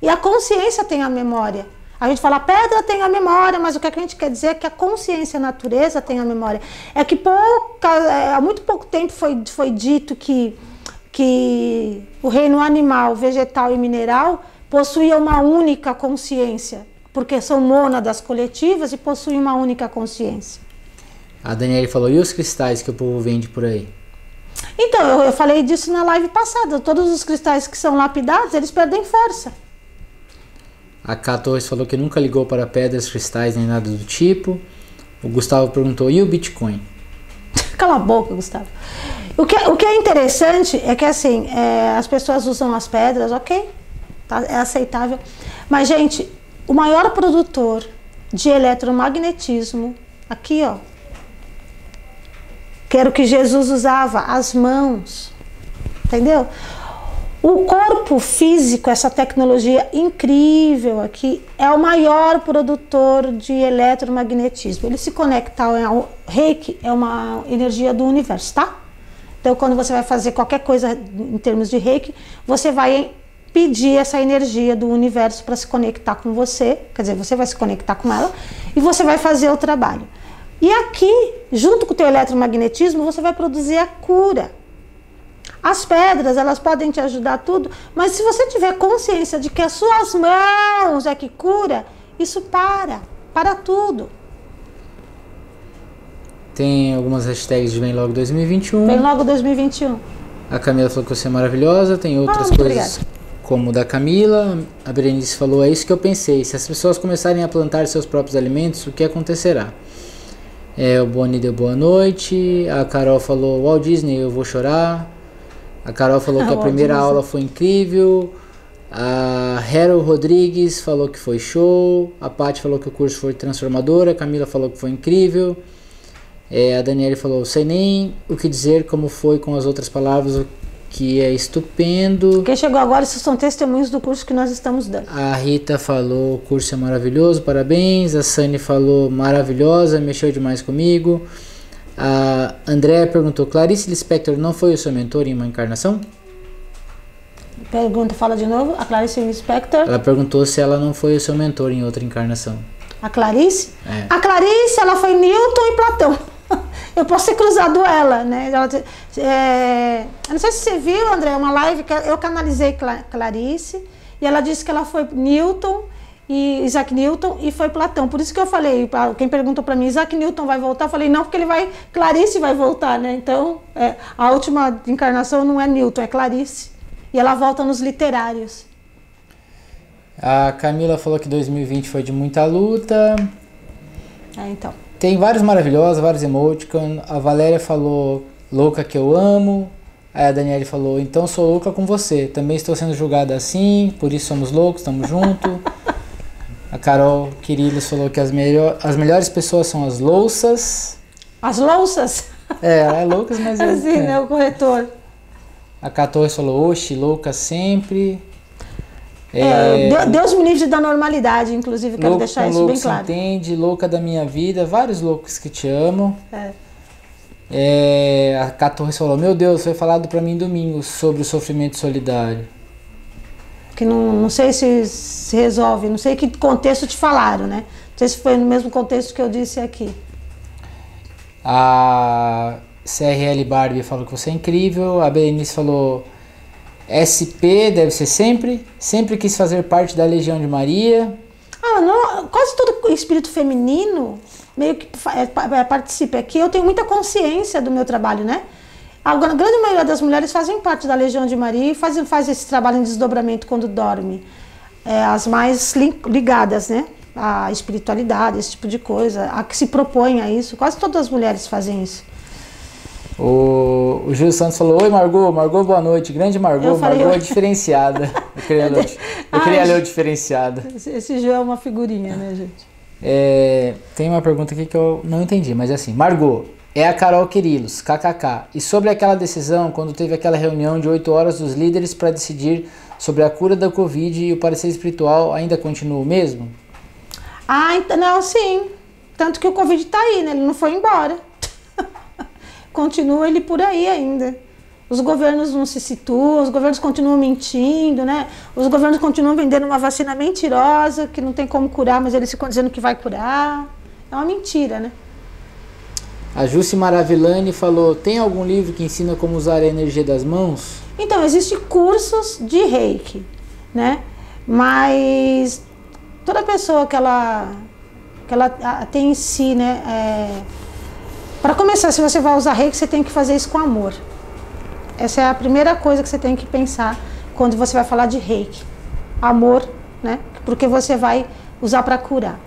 E a consciência tem a memória. A gente fala, a pedra tem a memória, mas o que a gente quer dizer é que a consciência a natureza tem a memória. É que pouca, é, há muito pouco tempo foi, foi dito que, que o reino animal, vegetal e mineral possuía uma única consciência, porque são mônadas coletivas e possuem uma única consciência. A Daniele falou: E os cristais que o povo vende por aí? Então, eu, eu falei disso na live passada. Todos os cristais que são lapidados, eles perdem força. A K Torres falou que nunca ligou para pedras, cristais nem nada do tipo. O Gustavo perguntou: E o Bitcoin? Cala a boca, Gustavo. O que, o que é interessante é que assim, é, as pessoas usam as pedras, ok, tá, é aceitável. Mas, gente, o maior produtor de eletromagnetismo, aqui ó, que era o que Jesus usava, as mãos, entendeu? O corpo físico, essa tecnologia incrível aqui, é o maior produtor de eletromagnetismo. Ele se conecta ao reiki, é uma energia do universo, tá? Então, quando você vai fazer qualquer coisa em termos de reiki, você vai pedir essa energia do universo para se conectar com você, quer dizer, você vai se conectar com ela e você vai fazer o trabalho. E aqui, junto com o teu eletromagnetismo, você vai produzir a cura. As pedras, elas podem te ajudar tudo, mas se você tiver consciência de que as suas mãos é que cura, isso para, para tudo. Tem algumas hashtags de Vem Logo 2021. Vem logo 2021. A Camila falou que você é maravilhosa. Tem outras muito coisas como o da Camila. A Berenice falou: É isso que eu pensei. Se as pessoas começarem a plantar seus próprios alimentos, o que acontecerá? É, o Boni deu boa noite. A Carol falou: Walt Disney, eu vou chorar. A Carol falou que a primeira aula foi incrível. A Harold Rodrigues falou que foi show. A Paty falou que o curso foi transformador. A Camila falou que foi incrível. É, a Daniele falou: sei nem o que dizer, como foi com as outras palavras, o que é estupendo. Quem chegou agora, esses são testemunhos do curso que nós estamos dando. A Rita falou: o curso é maravilhoso, parabéns. A Sani falou: maravilhosa, mexeu demais comigo. A Andréa perguntou: Clarice Lispector não foi o seu mentor em uma encarnação? Pergunta, fala de novo. A Clarice Inspector. Ela perguntou se ela não foi o seu mentor em outra encarnação. A Clarice? É. A Clarice, ela foi Newton e Platão. Eu posso ter cruzado ela, né? Ela, é, eu não sei se você viu, André, uma live que eu canalizei Cla- Clarice e ela disse que ela foi Newton e Isaac Newton e foi Platão. Por isso que eu falei, quem perguntou para mim, Isaac Newton vai voltar? Eu falei, não, porque ele vai, Clarice vai voltar, né? Então, é, a última encarnação não é Newton, é Clarice. E ela volta nos literários. A Camila falou que 2020 foi de muita luta. É, então. Tem vários maravilhosos, vários emoticons. A Valéria falou louca que eu amo. Aí a Daniele falou, então sou louca com você. Também estou sendo julgada assim, por isso somos loucos, estamos juntos. a Carol Quirilos falou que as, melhor, as melhores pessoas são as louças. As louças, É, ela é loucas, mas é, assim, é. né? O corretor. A 14 falou, oxe, louca sempre. É, De- Deus me livre da normalidade, inclusive, quero deixar isso bem claro. entende, louca da minha vida, vários loucos que te amam. É. É, a Cá Torres falou: Meu Deus, foi falado pra mim domingo sobre o sofrimento solidário. Que não, não sei se se resolve, não sei que contexto te falaram, né? Não sei se foi no mesmo contexto que eu disse aqui. A CRL Barbie falou que você é incrível. A Berenice falou SP deve ser sempre. Sempre quis fazer parte da Legião de Maria. Ah, não, quase todo espírito feminino meio que é, é, participa. Aqui eu tenho muita consciência do meu trabalho, né? A grande maioria das mulheres fazem parte da Legião de Maria e fazem faz esse trabalho em desdobramento quando dorme. É, as mais ligadas, né? A espiritualidade, esse tipo de coisa, a que se propõe a isso. Quase todas as mulheres fazem isso. O, o Gil Santos falou: Oi, Margot, Margot, boa noite. Grande Margot, falei, Margot é diferenciada. Eu queria, ler, eu queria ler o diferenciada. Esse, Gil é uma figurinha, né, gente? É, tem uma pergunta aqui que eu não entendi, mas é assim: Margot, é a Carol Quirilos, kkk. E sobre aquela decisão, quando teve aquela reunião de 8 horas dos líderes para decidir sobre a cura da Covid e o parecer espiritual, ainda continua o mesmo? Ah, então, não, sim. Tanto que o Covid está aí, né? Ele não foi embora continua ele por aí ainda. Os governos não se situam, os governos continuam mentindo, né? Os governos continuam vendendo uma vacina mentirosa, que não tem como curar, mas eles ficam dizendo que vai curar. É uma mentira, né? A Jussi Maravilani falou: tem algum livro que ensina como usar a energia das mãos? Então, existem cursos de reiki, né? Mas toda pessoa que ela, que ela tem em si, né? É, para começar, se você vai usar reiki, você tem que fazer isso com amor. Essa é a primeira coisa que você tem que pensar quando você vai falar de reiki. Amor, né? Porque você vai usar para curar.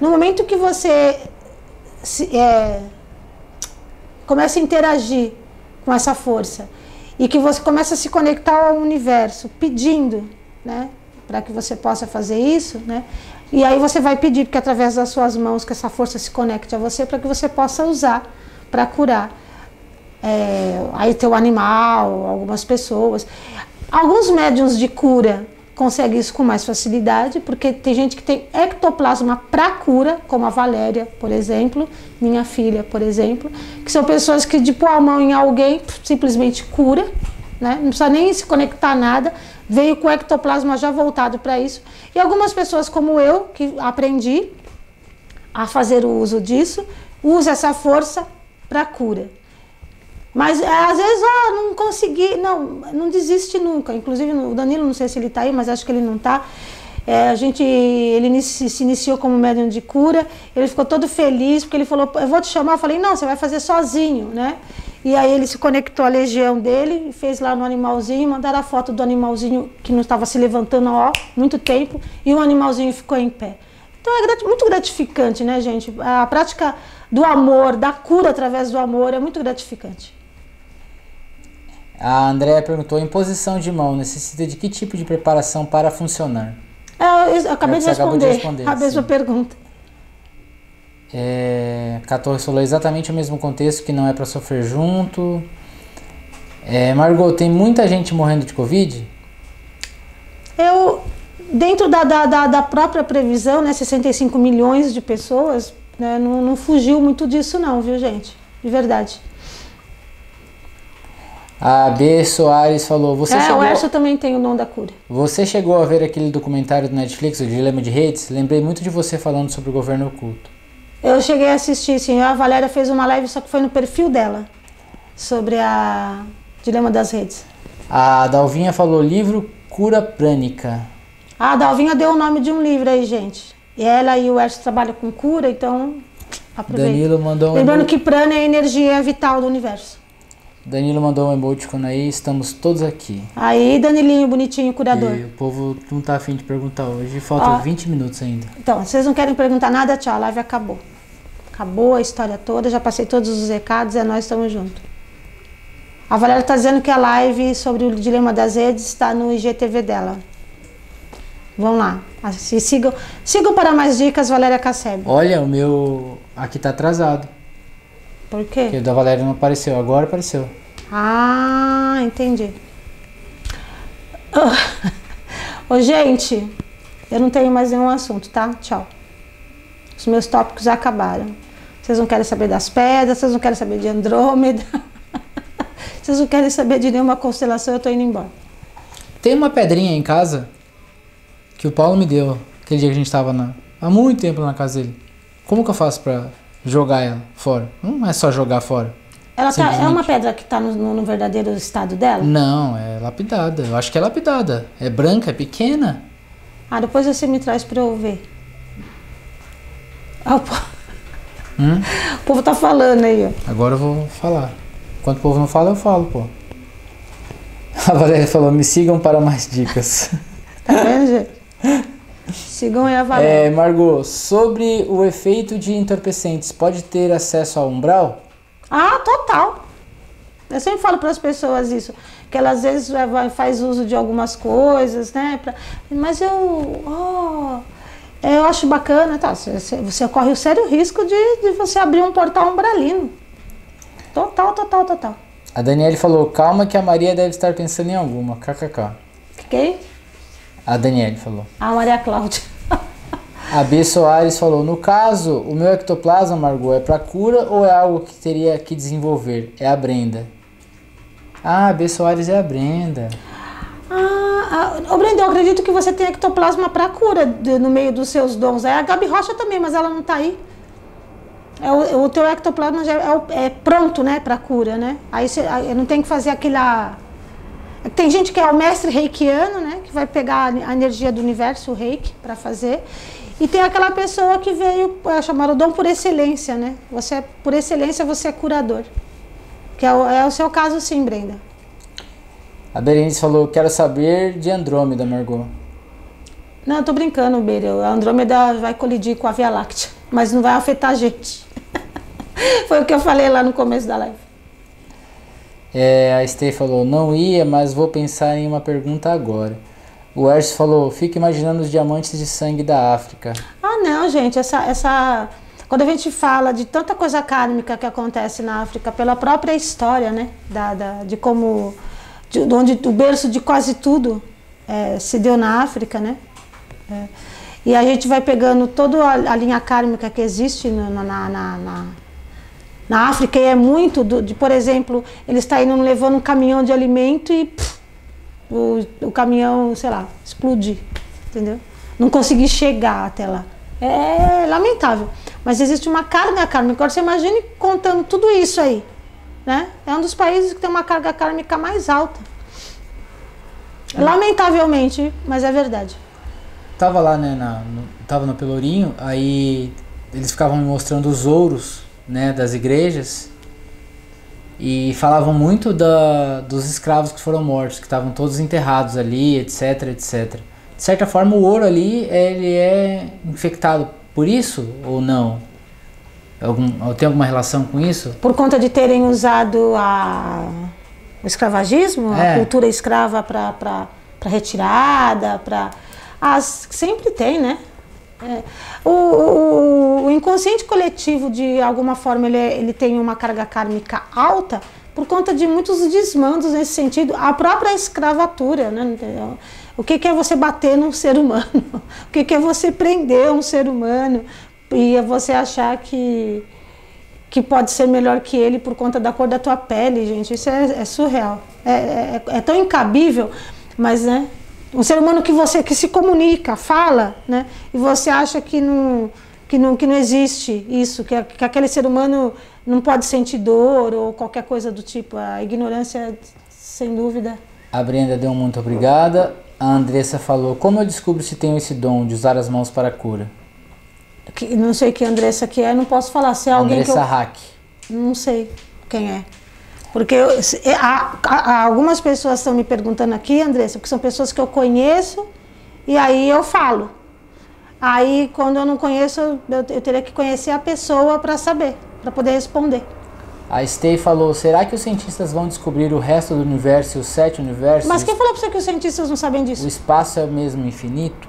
No momento que você se, é, começa a interagir com essa força e que você começa a se conectar ao universo, pedindo, né? Para que você possa fazer isso, né? E aí você vai pedir que através das suas mãos que essa força se conecte a você para que você possa usar para curar é, aí teu animal, algumas pessoas. Alguns médiums de cura conseguem isso com mais facilidade, porque tem gente que tem ectoplasma para cura, como a Valéria, por exemplo, minha filha, por exemplo, que são pessoas que de pôr a mão em alguém simplesmente cura, né? não precisa nem se conectar a nada, veio com o ectoplasma já voltado para isso. E algumas pessoas como eu, que aprendi a fazer o uso disso, usa essa força para cura. Mas é, às vezes, ah, não consegui, não, não desiste nunca. Inclusive o Danilo, não sei se ele está aí, mas acho que ele não está. É, a gente, ele se iniciou como médium de cura, ele ficou todo feliz porque ele falou, eu vou te chamar, eu falei, não, você vai fazer sozinho, né? E aí ele se conectou à legião dele, fez lá no animalzinho, mandaram a foto do animalzinho que não estava se levantando há muito tempo e o animalzinho ficou em pé. Então é muito gratificante, né, gente? A prática do amor, da cura através do amor é muito gratificante. A Andrea perguntou: em posição de mão, necessita de que tipo de preparação para funcionar? É, eu acabei de responder, de responder, a mesma pergunta. É, 14 falou exatamente o mesmo contexto que não é para sofrer junto. É, Margot, tem muita gente morrendo de Covid? Eu, dentro da, da, da, da própria previsão, né, 65 milhões de pessoas, né, não, não fugiu muito disso não, viu gente? De verdade. A B. Soares falou: Você é, chegou... o Erso também tem o nome da cura. Você chegou a ver aquele documentário do Netflix, O Dilema de Redes? Lembrei muito de você falando sobre o governo oculto. Eu cheguei a assistir, sim. A Valéria fez uma live, só que foi no perfil dela, sobre a Dilema das Redes. A Dalvinha falou: livro Cura Prânica. Ah, a Dalvinha deu o nome de um livro aí, gente. E ela e o Erso trabalham com cura, então aproveita. Danilo mandou um Lembrando que prana é a energia vital do universo. Danilo mandou um emoticon aí, estamos todos aqui. Aí, Danilinho, bonitinho, curador. E o povo não tá afim de perguntar hoje, faltam 20 minutos ainda. Então, vocês não querem perguntar nada, tchau, a live acabou. Acabou a história toda, já passei todos os recados e é nós estamos juntos. A Valéria está dizendo que a live sobre o dilema das redes está no IGTV dela. Vão lá. Sigam, sigam para mais dicas, Valéria Casseb. Olha, o meu aqui tá atrasado. Por quê? Porque o da Valéria não apareceu, agora apareceu. Ah, entendi. Ô, gente, eu não tenho mais nenhum assunto, tá? Tchau. Os meus tópicos acabaram. Vocês não querem saber das pedras, vocês não querem saber de Andrômeda. vocês não querem saber de nenhuma constelação, eu tô indo embora. Tem uma pedrinha em casa que o Paulo me deu aquele dia que a gente estava na, há muito tempo na casa dele. Como que eu faço para jogar ela fora? Não é só jogar fora. Ela tá, é uma pedra que está no, no- verdadeiro estado dela? Não, é lapidada. Eu acho que é lapidada. É branca, é pequena. Ah, depois você me traz para eu ver. Ah, o, po- Hum? o povo tá falando aí, ó. Agora eu vou falar. Enquanto o povo não fala, eu falo, pô. A Valéria falou, me sigam para mais dicas. Tá vendo, gente? Sigam aí a Valéria. É, Margot, sobre o efeito de entorpecentes, pode ter acesso ao umbral? Ah, total. Eu sempre falo para as pessoas isso, que ela às vezes vai- faz uso de algumas coisas, né? pra- mas eu, ó, eu acho bacana, tá? Você, você- corre o sério risco de, de você abrir um portal umbralino. Total, total, total. A Daniele falou, calma que a Maria deve estar pensando em alguma. KKK. Quem? A Daniele falou. A Maria Cláudia. A B Soares falou, no caso, o meu ectoplasma, Margot, é para cura ou é algo que teria que desenvolver? É a Brenda. Ah, a B Soares é a Brenda. Ah, ah, Brenda, eu acredito que você tem ectoplasma para cura de- no meio dos seus dons. É a Gabi Rocha também, mas ela não tá aí. É o, o teu ectoplasma já é, é pronto, né, para cura, né? Aí você aí não tem que fazer aquela. Tem gente que é o mestre reikiano, né, que vai pegar a energia do universo, o reiki, para fazer. E tem aquela pessoa que veio, é chamado dom por excelência, né? Você, é- por excelência, você é curador. Que é o, é o seu caso, sim, Brenda. A Berenice falou, quero saber de Andrômeda, Margot. Não, eu tô brincando, Beira. A Andrômeda vai colidir com a Via Láctea, mas não vai afetar a gente. Foi o que eu falei lá no começo da live. É, a Stey falou, não ia, mas vou pensar em uma pergunta agora. O Ercio falou, fico imaginando os diamantes de sangue da África. Ah, não, gente, essa, essa. Quando a gente fala de tanta coisa kármica que acontece na África, pela própria história, né? Da, da- de como. De, de onde o berço de quase tudo eh, se deu na África, né? É. E a gente vai pegando toda a, linha kármica que existe na, na, na- na África, e é muito do- de, por exemplo, eles estão indo levando um caminhão de alimento e pff, o, o caminhão, sei lá, explodir, entendeu? Não conseguir chegar até lá. É lamentável. Mas existe uma carga kármica. Agora você imagine contando tudo isso aí. Né? É um dos países que tem uma carga kármica mais alta. Lamentavelmente, mas é verdade. Tava lá, né, na, no, tava no Pelourinho, aí eles ficavam me mostrando os ouros, né, das igrejas e falavam muito da, dos escravos que foram mortos, que estavam todos enterrados ali, etc, etc. De certa forma, o ouro ali, ele é infectado por isso ou não? Algum, tem alguma relação com isso? Por conta de terem usado a, o escravagismo, É. a cultura escrava para retirada, para. As, sempre tem, né? É. O, o- o inconsciente coletivo, de alguma forma, ele, é- ele tem uma carga kármica alta por conta de muitos desmandos nesse sentido. A própria escravatura, né? O que, que é você bater num ser humano? O que, que é você prender um ser humano? E é você achar que, que pode ser melhor que ele por conta da cor da tua pele, gente. Isso é, é surreal. É, é- é tão incabível, mas, né? Um ser humano que você que se comunica, fala, né? E você acha que não, que não, que não existe isso, que, que aquele ser humano não pode sentir dor ou qualquer coisa do tipo. A ignorância, sem dúvida. A Brenda deu muito obrigada. A Andressa falou, como eu descubro se tenho esse dom de usar as mãos para a cura? Que, não sei que Andressa que é, não posso falar. Se é alguém que Andressa eu, Hack. Não sei quem é. Porque eu- é, há- há- algumas pessoas estão me perguntando aqui, Andressa, porque são pessoas que eu conheço e aí eu falo. Aí, quando eu não conheço, eu, eu teria que conhecer a pessoa para saber, para poder responder. A Stay falou, será que os cientistas vão descobrir o resto do universo e os sete universos? Mas quem falou para você que os cientistas não sabem O disso? espaço é o mesmo infinito?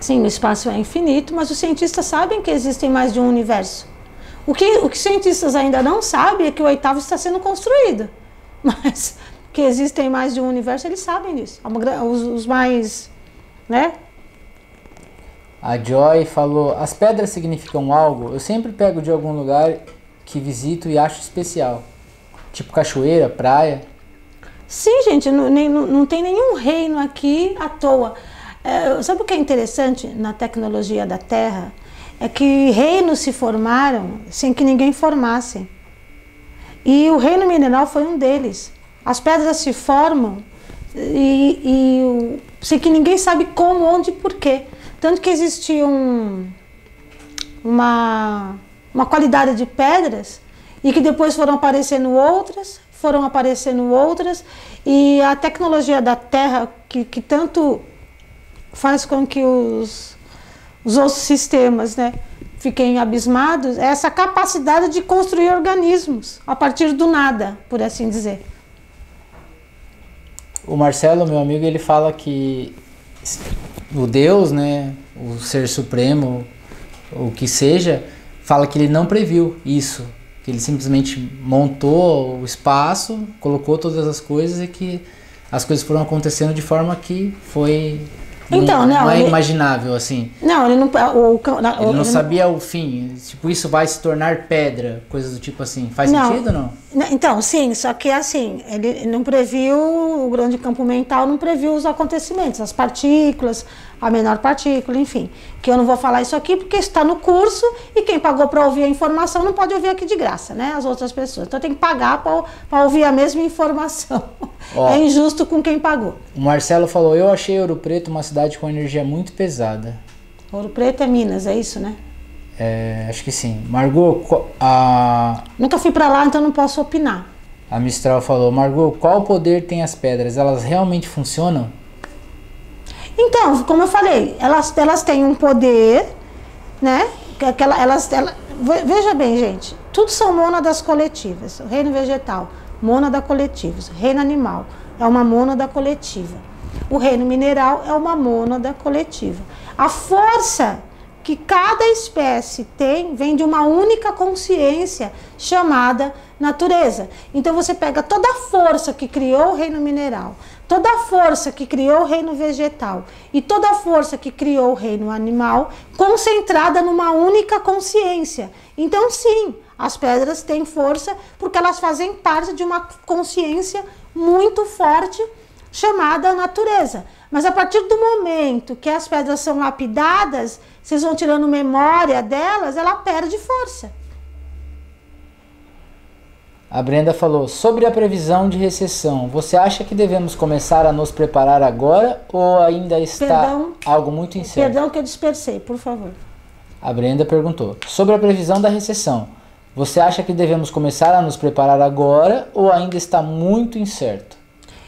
Sim, o espaço é infinito, mas os cientistas sabem que existem mais de um universo. O que, o que os cientistas ainda não sabem é que o oitavo está sendo construído. Mas que existem mais de um universo, eles sabem disso. É Os, os mais. Né? A Joy falou, as pedras significam algo? Eu sempre pego de algum lugar que visito e acho especial. Tipo cachoeira, praia. Sim, gente, não, nem- não, não tem nenhum reino aqui à toa. É, sabe o que é interessante na tecnologia da Terra? É que reinos se formaram sem que ninguém formasse. E o reino mineral foi um deles. As pedras se formam e, e sei que ninguém sabe como, onde e porquê. Tanto que existia um, uma, uma qualidade de pedras e que depois foram aparecendo outras, foram aparecendo outras, e a tecnologia da Terra, que, que tanto faz com que os, os outros sistemas né, fiquem abismados, é essa capacidade de construir organismos a partir do nada, por assim dizer. O Marcelo, meu amigo, ele fala que o Deus, né, o Ser Supremo, o que seja, fala que ele não previu isso, que ele simplesmente montou o espaço, colocou todas as coisas e que as coisas foram acontecendo de forma que foi então, não, não é ele, imaginável assim. Não, ele não. O, o, ele não sabia não, o fim. Tipo, isso vai se tornar pedra, coisas do tipo assim. Faz não, sentido ou não? Então, sim, só que assim, ele não previu, o grande campo mental não previu os acontecimentos, as partículas, a menor partícula, enfim. Que eu não vou falar isso aqui porque está no curso e quem pagou para ouvir a informação não pode ouvir aqui de graça, né? As outras pessoas. Então tem que pagar para ouvir a mesma informação. Ó, é injusto com quem pagou. O Marcelo falou: Eu achei Ouro Preto uma cidade com energia muito pesada. Ouro Preto é Minas, é isso, né? É, acho que sim. Margot, a. Nunca fui para lá, então não posso opinar. A Mistral falou: Margot, qual poder tem as pedras? Elas realmente funcionam? Então, como eu falei, elas, elas têm um poder, né? Que elas, elas, veja bem, gente, tudo são mônadas coletivas. O reino vegetal, mônada coletiva. O reino animal é uma mônada coletiva. O reino mineral é uma mônada coletiva. A força que cada espécie tem vem de uma única consciência chamada natureza. Então você pega toda a força que criou o reino mineral, toda a força que criou o reino vegetal e toda a força que criou o reino animal concentrada numa única consciência. Então sim, as pedras têm força porque elas fazem parte de uma consciência muito forte chamada natureza. Mas a partir do momento que as pedras são lapidadas, vocês vão tirando memória delas, ela perde força. A Brenda falou: sobre a previsão de recessão, você acha que devemos começar a nos preparar agora ou ainda está perdão, algo muito incerto? Perdão que eu dispersei, por favor. A Brenda perguntou: sobre a previsão da recessão, você acha que devemos começar a nos preparar agora ou ainda está muito incerto?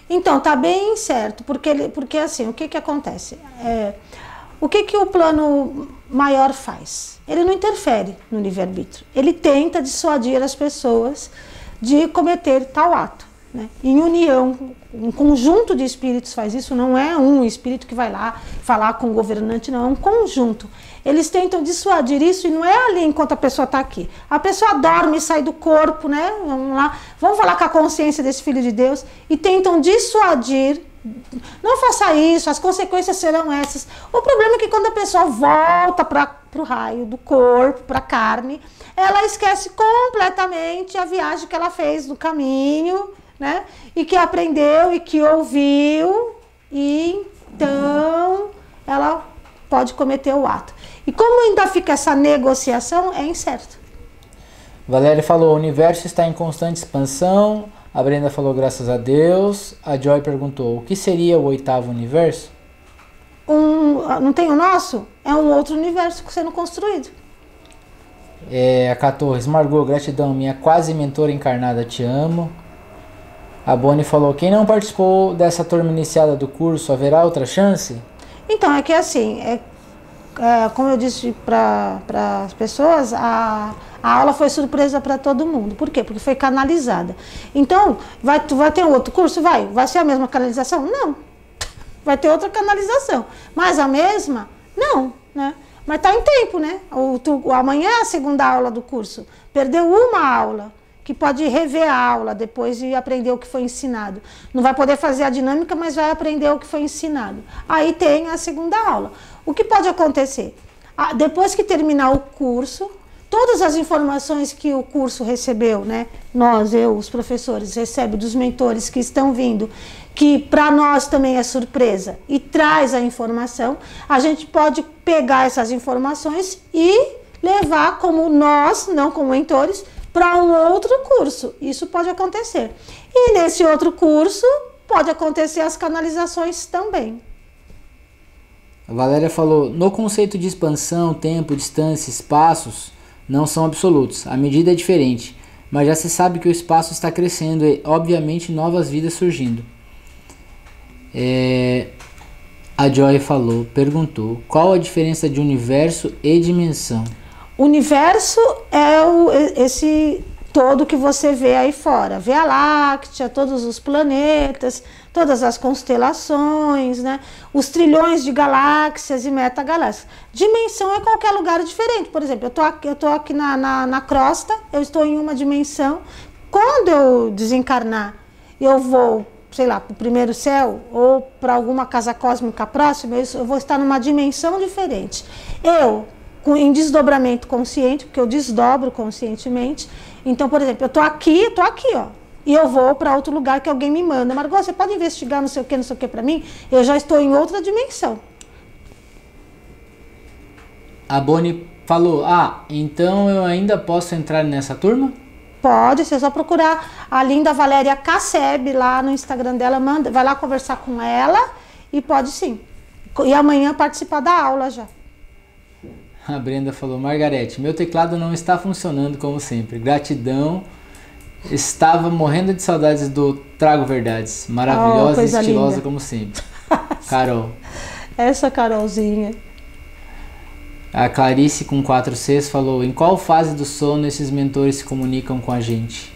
Então, tá bem incerto, porque, porque assim, o que que acontece? É, o que que o plano maior faz? Ele não interfere no livre-arbítrio. Ele tenta dissuadir as pessoas de cometer tal ato. Né? Em união, um conjunto de espíritos faz isso, não é um espírito que vai lá falar com o governante, não, é um conjunto. Eles tentam dissuadir isso e não é ali enquanto a pessoa está aqui. A pessoa dorme sai do corpo, né? Vamos lá, vamos falar com a consciência desse filho de Deus e tentam dissuadir. Não faça isso, as consequências serão essas. O problema é que quando a pessoa volta para o raio do corpo, para a carne, ela esquece completamente a viagem que ela fez no caminho, né? E que aprendeu e que ouviu, e então ela pode cometer o ato. E como ainda fica essa negociação, é incerto. Valéria falou: o universo está em constante expansão. A Brenda falou: graças a Deus. A Joy perguntou: o que seria o oitavo universo? Um, não tem o nosso? É um outro universo sendo construído. É, a K Torres, Margot, gratidão, minha quase mentora encarnada, te amo. A Bonnie falou: quem não participou dessa turma iniciada do curso, haverá outra chance? Então, é que assim, é, é, como eu disse para as pessoas, a, a aula foi surpresa para todo mundo. Por quê? Porque foi canalizada. Então, vai, vai ter um outro curso? Vai. Vai ser a mesma canalização? Não. Vai ter outra canalização. Mas a mesma? Não. Né? Mas está em tempo, né? O, tu, amanhã é a segunda aula do curso. Perdeu uma aula que pode rever a aula depois e aprender o que foi ensinado. Não vai poder fazer a dinâmica, mas vai aprender o que foi ensinado. Aí tem a segunda aula. O que pode acontecer? Ah, depois que terminar o curso, todas as informações que o curso recebeu, né? Nós, eu, os professores, recebe dos mentores que estão vindo, que para nós também é surpresa e traz a informação, a gente pode pegar essas informações e levar como nós, não como mentores, para um outro curso. Isso pode acontecer. E nesse outro curso, pode acontecer as canalizações também. A Valéria falou: no conceito de expansão, tempo, distância, espaços não são absolutos. A medida é diferente, mas já se sabe que o espaço está crescendo e, obviamente, novas vidas surgindo. É, a Joy falou, perguntou: qual a diferença de universo e dimensão? Universo é o, esse todo que você vê aí fora. Via Láctea, todos os planetas, todas as constelações, né? os trilhões de galáxias e metagaláxias. Dimensão é qualquer lugar diferente. Por exemplo, eu estou aqui, eu tô aqui na, na, na crosta, eu estou em uma dimensão. Quando eu desencarnar, eu vou, sei lá, para o primeiro céu ou para alguma casa cósmica próxima, eu vou estar numa dimensão diferente. Eu, em desdobramento consciente, porque eu desdobro conscientemente. Então, por exemplo, eu estou aqui, estou aqui, ó e eu vou para outro lugar que alguém me manda. Margot, você pode investigar não sei o que, não sei o que para mim? Eu já estou em outra dimensão. A Boni falou: Ah, então eu ainda posso entrar nessa turma? Pode, você só procurar a linda Valéria Casseb lá no Instagram dela, manda, vai lá conversar com ela e pode sim. E amanhã participar da aula já. A Brenda falou: Margarete, meu teclado não está funcionando como sempre. Gratidão Estava morrendo de saudades do Trago Verdades. Maravilhosa oh, e estilosa linda. como sempre. Carol. Essa Carolzinha. A Clarice com 4 Cs falou: Em qual fase do sono esses mentores se comunicam com a gente?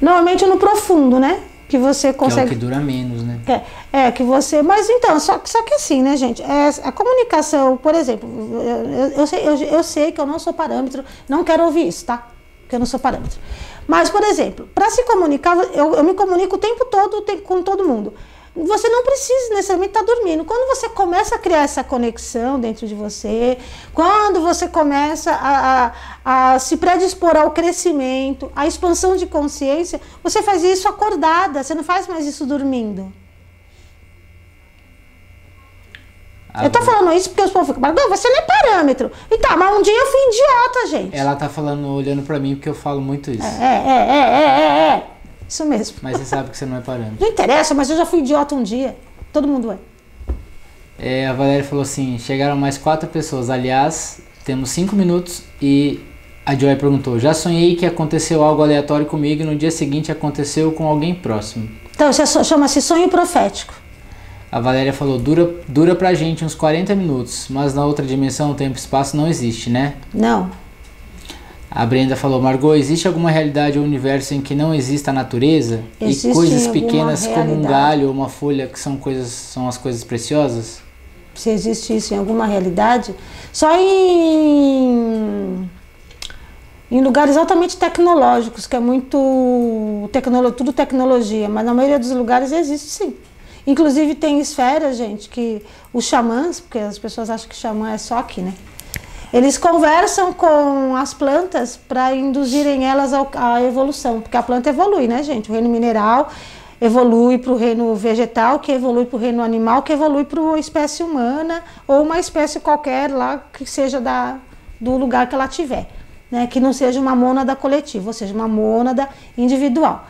Normalmente no profundo, né? Que você consegue. Que é o que dura menos, né? É, é que você. Mas então, só, só que assim, né, gente? É, a comunicação, por exemplo, eu, eu, eu, sei, eu, eu sei que eu não sou parâmetro, não quero ouvir isso, tá? Porque eu não sou parâmetro. Mas, por exemplo, para se comunicar, eu, eu, me comunico o tempo todo com todo mundo. Você não precisa necessariamente estar tá dormindo. Quando você começa a criar essa conexão dentro de você, quando você começa a, a, a se predispor ao crescimento, à expansão de consciência, você faz isso acordada, você não faz mais isso dormindo. eu tô falando isso porque os povos ficam, mas você não é parâmetro. E tá, mas um dia eu fui idiota, gente. Ela tá falando, olhando pra mim porque eu falo muito isso. É, é, é, é, é, é. Isso mesmo. Mas você sabe que você não é parâmetro. Não interessa, mas eu já fui idiota um dia. Todo mundo é. É, a Valéria falou assim: chegaram mais quatro pessoas. Aliás, temos cinco minutos e a Joy perguntou: já sonhei que aconteceu algo aleatório comigo e no dia seguinte aconteceu com alguém próximo. Então, isso chama-se sonho profético. A Valéria falou, dura, dura pra gente uns 40 minutos, mas na outra dimensão o tempo e espaço não existe, né? Não. A Brenda falou, Margot, existe alguma realidade ou universo em que não exista a natureza? Existe e coisas pequenas como um galho ou uma folha que são coisas são as coisas preciosas? Se existe isso em alguma realidade, só em em lugares altamente tecnológicos, que é muito tecnolo, tudo tecnologia, mas na maioria dos lugares existe sim. Inclusive tem esferas, gente, que os xamãs, porque as pessoas acham que xamã é só aqui, né? Eles conversam com as plantas para induzirem elas à evolução, porque a planta evolui, né, gente? O reino mineral evolui para o reino vegetal, que evolui para o reino animal, que evolui para uma espécie humana ou uma espécie qualquer lá que seja da, do lugar que ela tiver, né? Que não seja uma mônada coletiva, ou seja, uma mônada individual.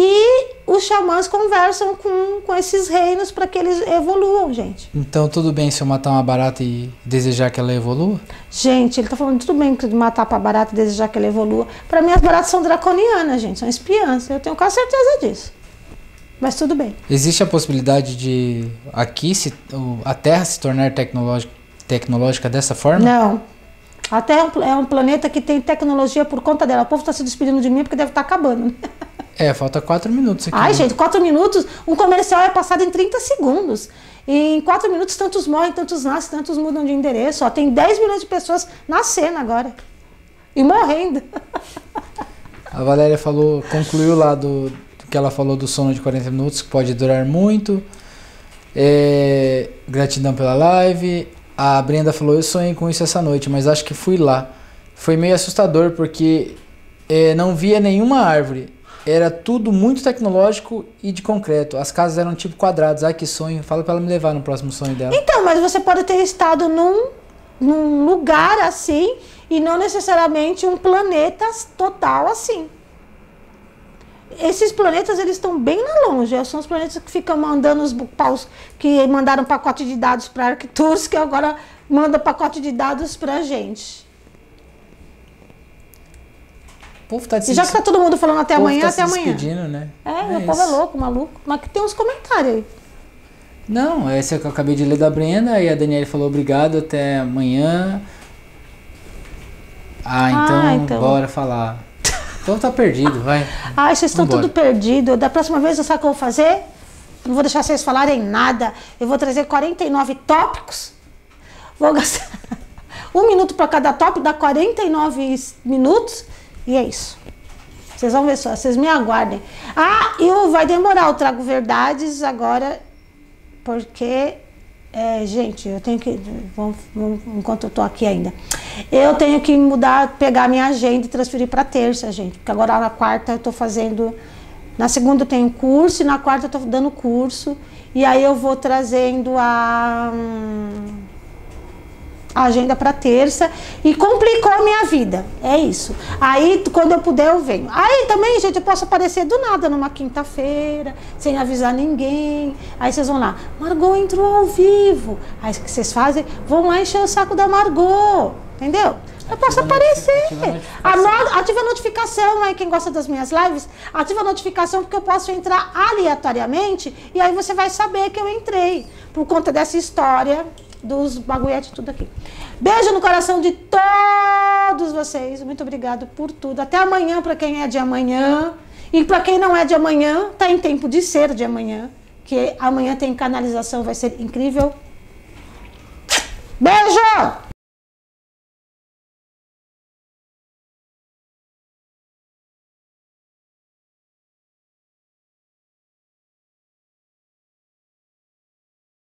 E os xamãs conversam com, com esses reinos para que eles evoluam, gente. Então tudo bem se eu matar uma barata e desejar que ela evolua? Gente, ele está falando tudo bem de matar para barata e desejar que ela evolua. Para mim as baratas são draconianas, gente, são espiãs. Eu tenho quase certeza disso. Mas tudo bem. Existe a possibilidade de aqui se, a Terra se tornar tecnológica, tecnológica dessa forma? Não. A Terra é um planeta que tem tecnologia por conta dela. O povo está se despedindo de mim porque deve estar tá acabando. É, falta quatro minutos aqui. Ai, né? gente, quatro minutos. Um comercial é passado em 30 segundos. E em quatro minutos, tantos morrem, tantos nascem, tantos mudam de endereço. Ó, tem 10 milhões de pessoas nascendo agora. E morrendo. A Valéria falou, concluiu lá do, do que ela falou do sono de 40 minutos, que pode durar muito. É, gratidão pela live. A Brenda falou, eu sonhei com isso essa noite, mas acho que fui lá. Foi meio assustador porque é, não via nenhuma árvore era tudo muito tecnológico e de concreto. As casas eram tipo quadrados. Ai, que sonho. Fala pra ela me levar no próximo sonho dela. Então, mas você pode ter estado num num lugar assim e não necessariamente um planeta total assim. Esses planetas eles estão bem na longe, são os planetas que ficam mandando os paus que mandaram pacote de dados para Arcturus, que agora manda pacote de dados para a gente. O povo tá E já que tá todo mundo falando até amanhã, tá até se amanhã. despedindo, né? É, o povo é louco, maluco. Mas que tem uns comentários aí. Não, esse é que eu acabei de ler da Brenda e a Daniela falou obrigado, até amanhã. Ah, então, Ah, então. bora falar. Então tá perdido, vai. Ai, vocês estão Vambora. tudo perdido. Da próxima vez, sabe o que eu vou fazer? Não vou deixar vocês falarem nada. Eu vou trazer 49 tópicos. Vou gastar um minuto para cada tópico, dá 49 minutos. E é isso. Vocês vão ver só, vocês me aguardem. Ah, e vai demorar, eu trago verdades agora, porque, é, gente, eu tenho que. vamos- vamos- enquanto eu tô aqui ainda. Eu tenho que mudar, pegar minha agenda e transferir para terça, gente. Porque agora na quarta eu tô fazendo. Na segunda eu tenho curso e na quarta eu tô dando curso. E aí eu vou trazendo a. hum, a agenda para terça e complicou a minha vida. É isso. Aí, quando eu puder, eu venho. Aí também, gente, eu posso aparecer do nada numa quinta-feira, sem avisar ninguém. Aí vocês vão lá, Margot entrou ao vivo. Aí o que vocês fazem? Vão lá encher o saco da Margot. Entendeu? Eu posso aparecer. ativa a Ativa a notificação aí, quem gosta das minhas lives, ativa a notificação porque eu posso entrar aleatoriamente e aí você vai saber que eu entrei por conta dessa história dos bagulhetes tudo aqui. Beijo no coração de todos vocês. Muito obrigado por tudo. Até amanhã para quem é de amanhã. E para quem não é de amanhã, tá em tempo de ser de amanhã, que amanhã tem canalização, vai ser incrível. Beijo!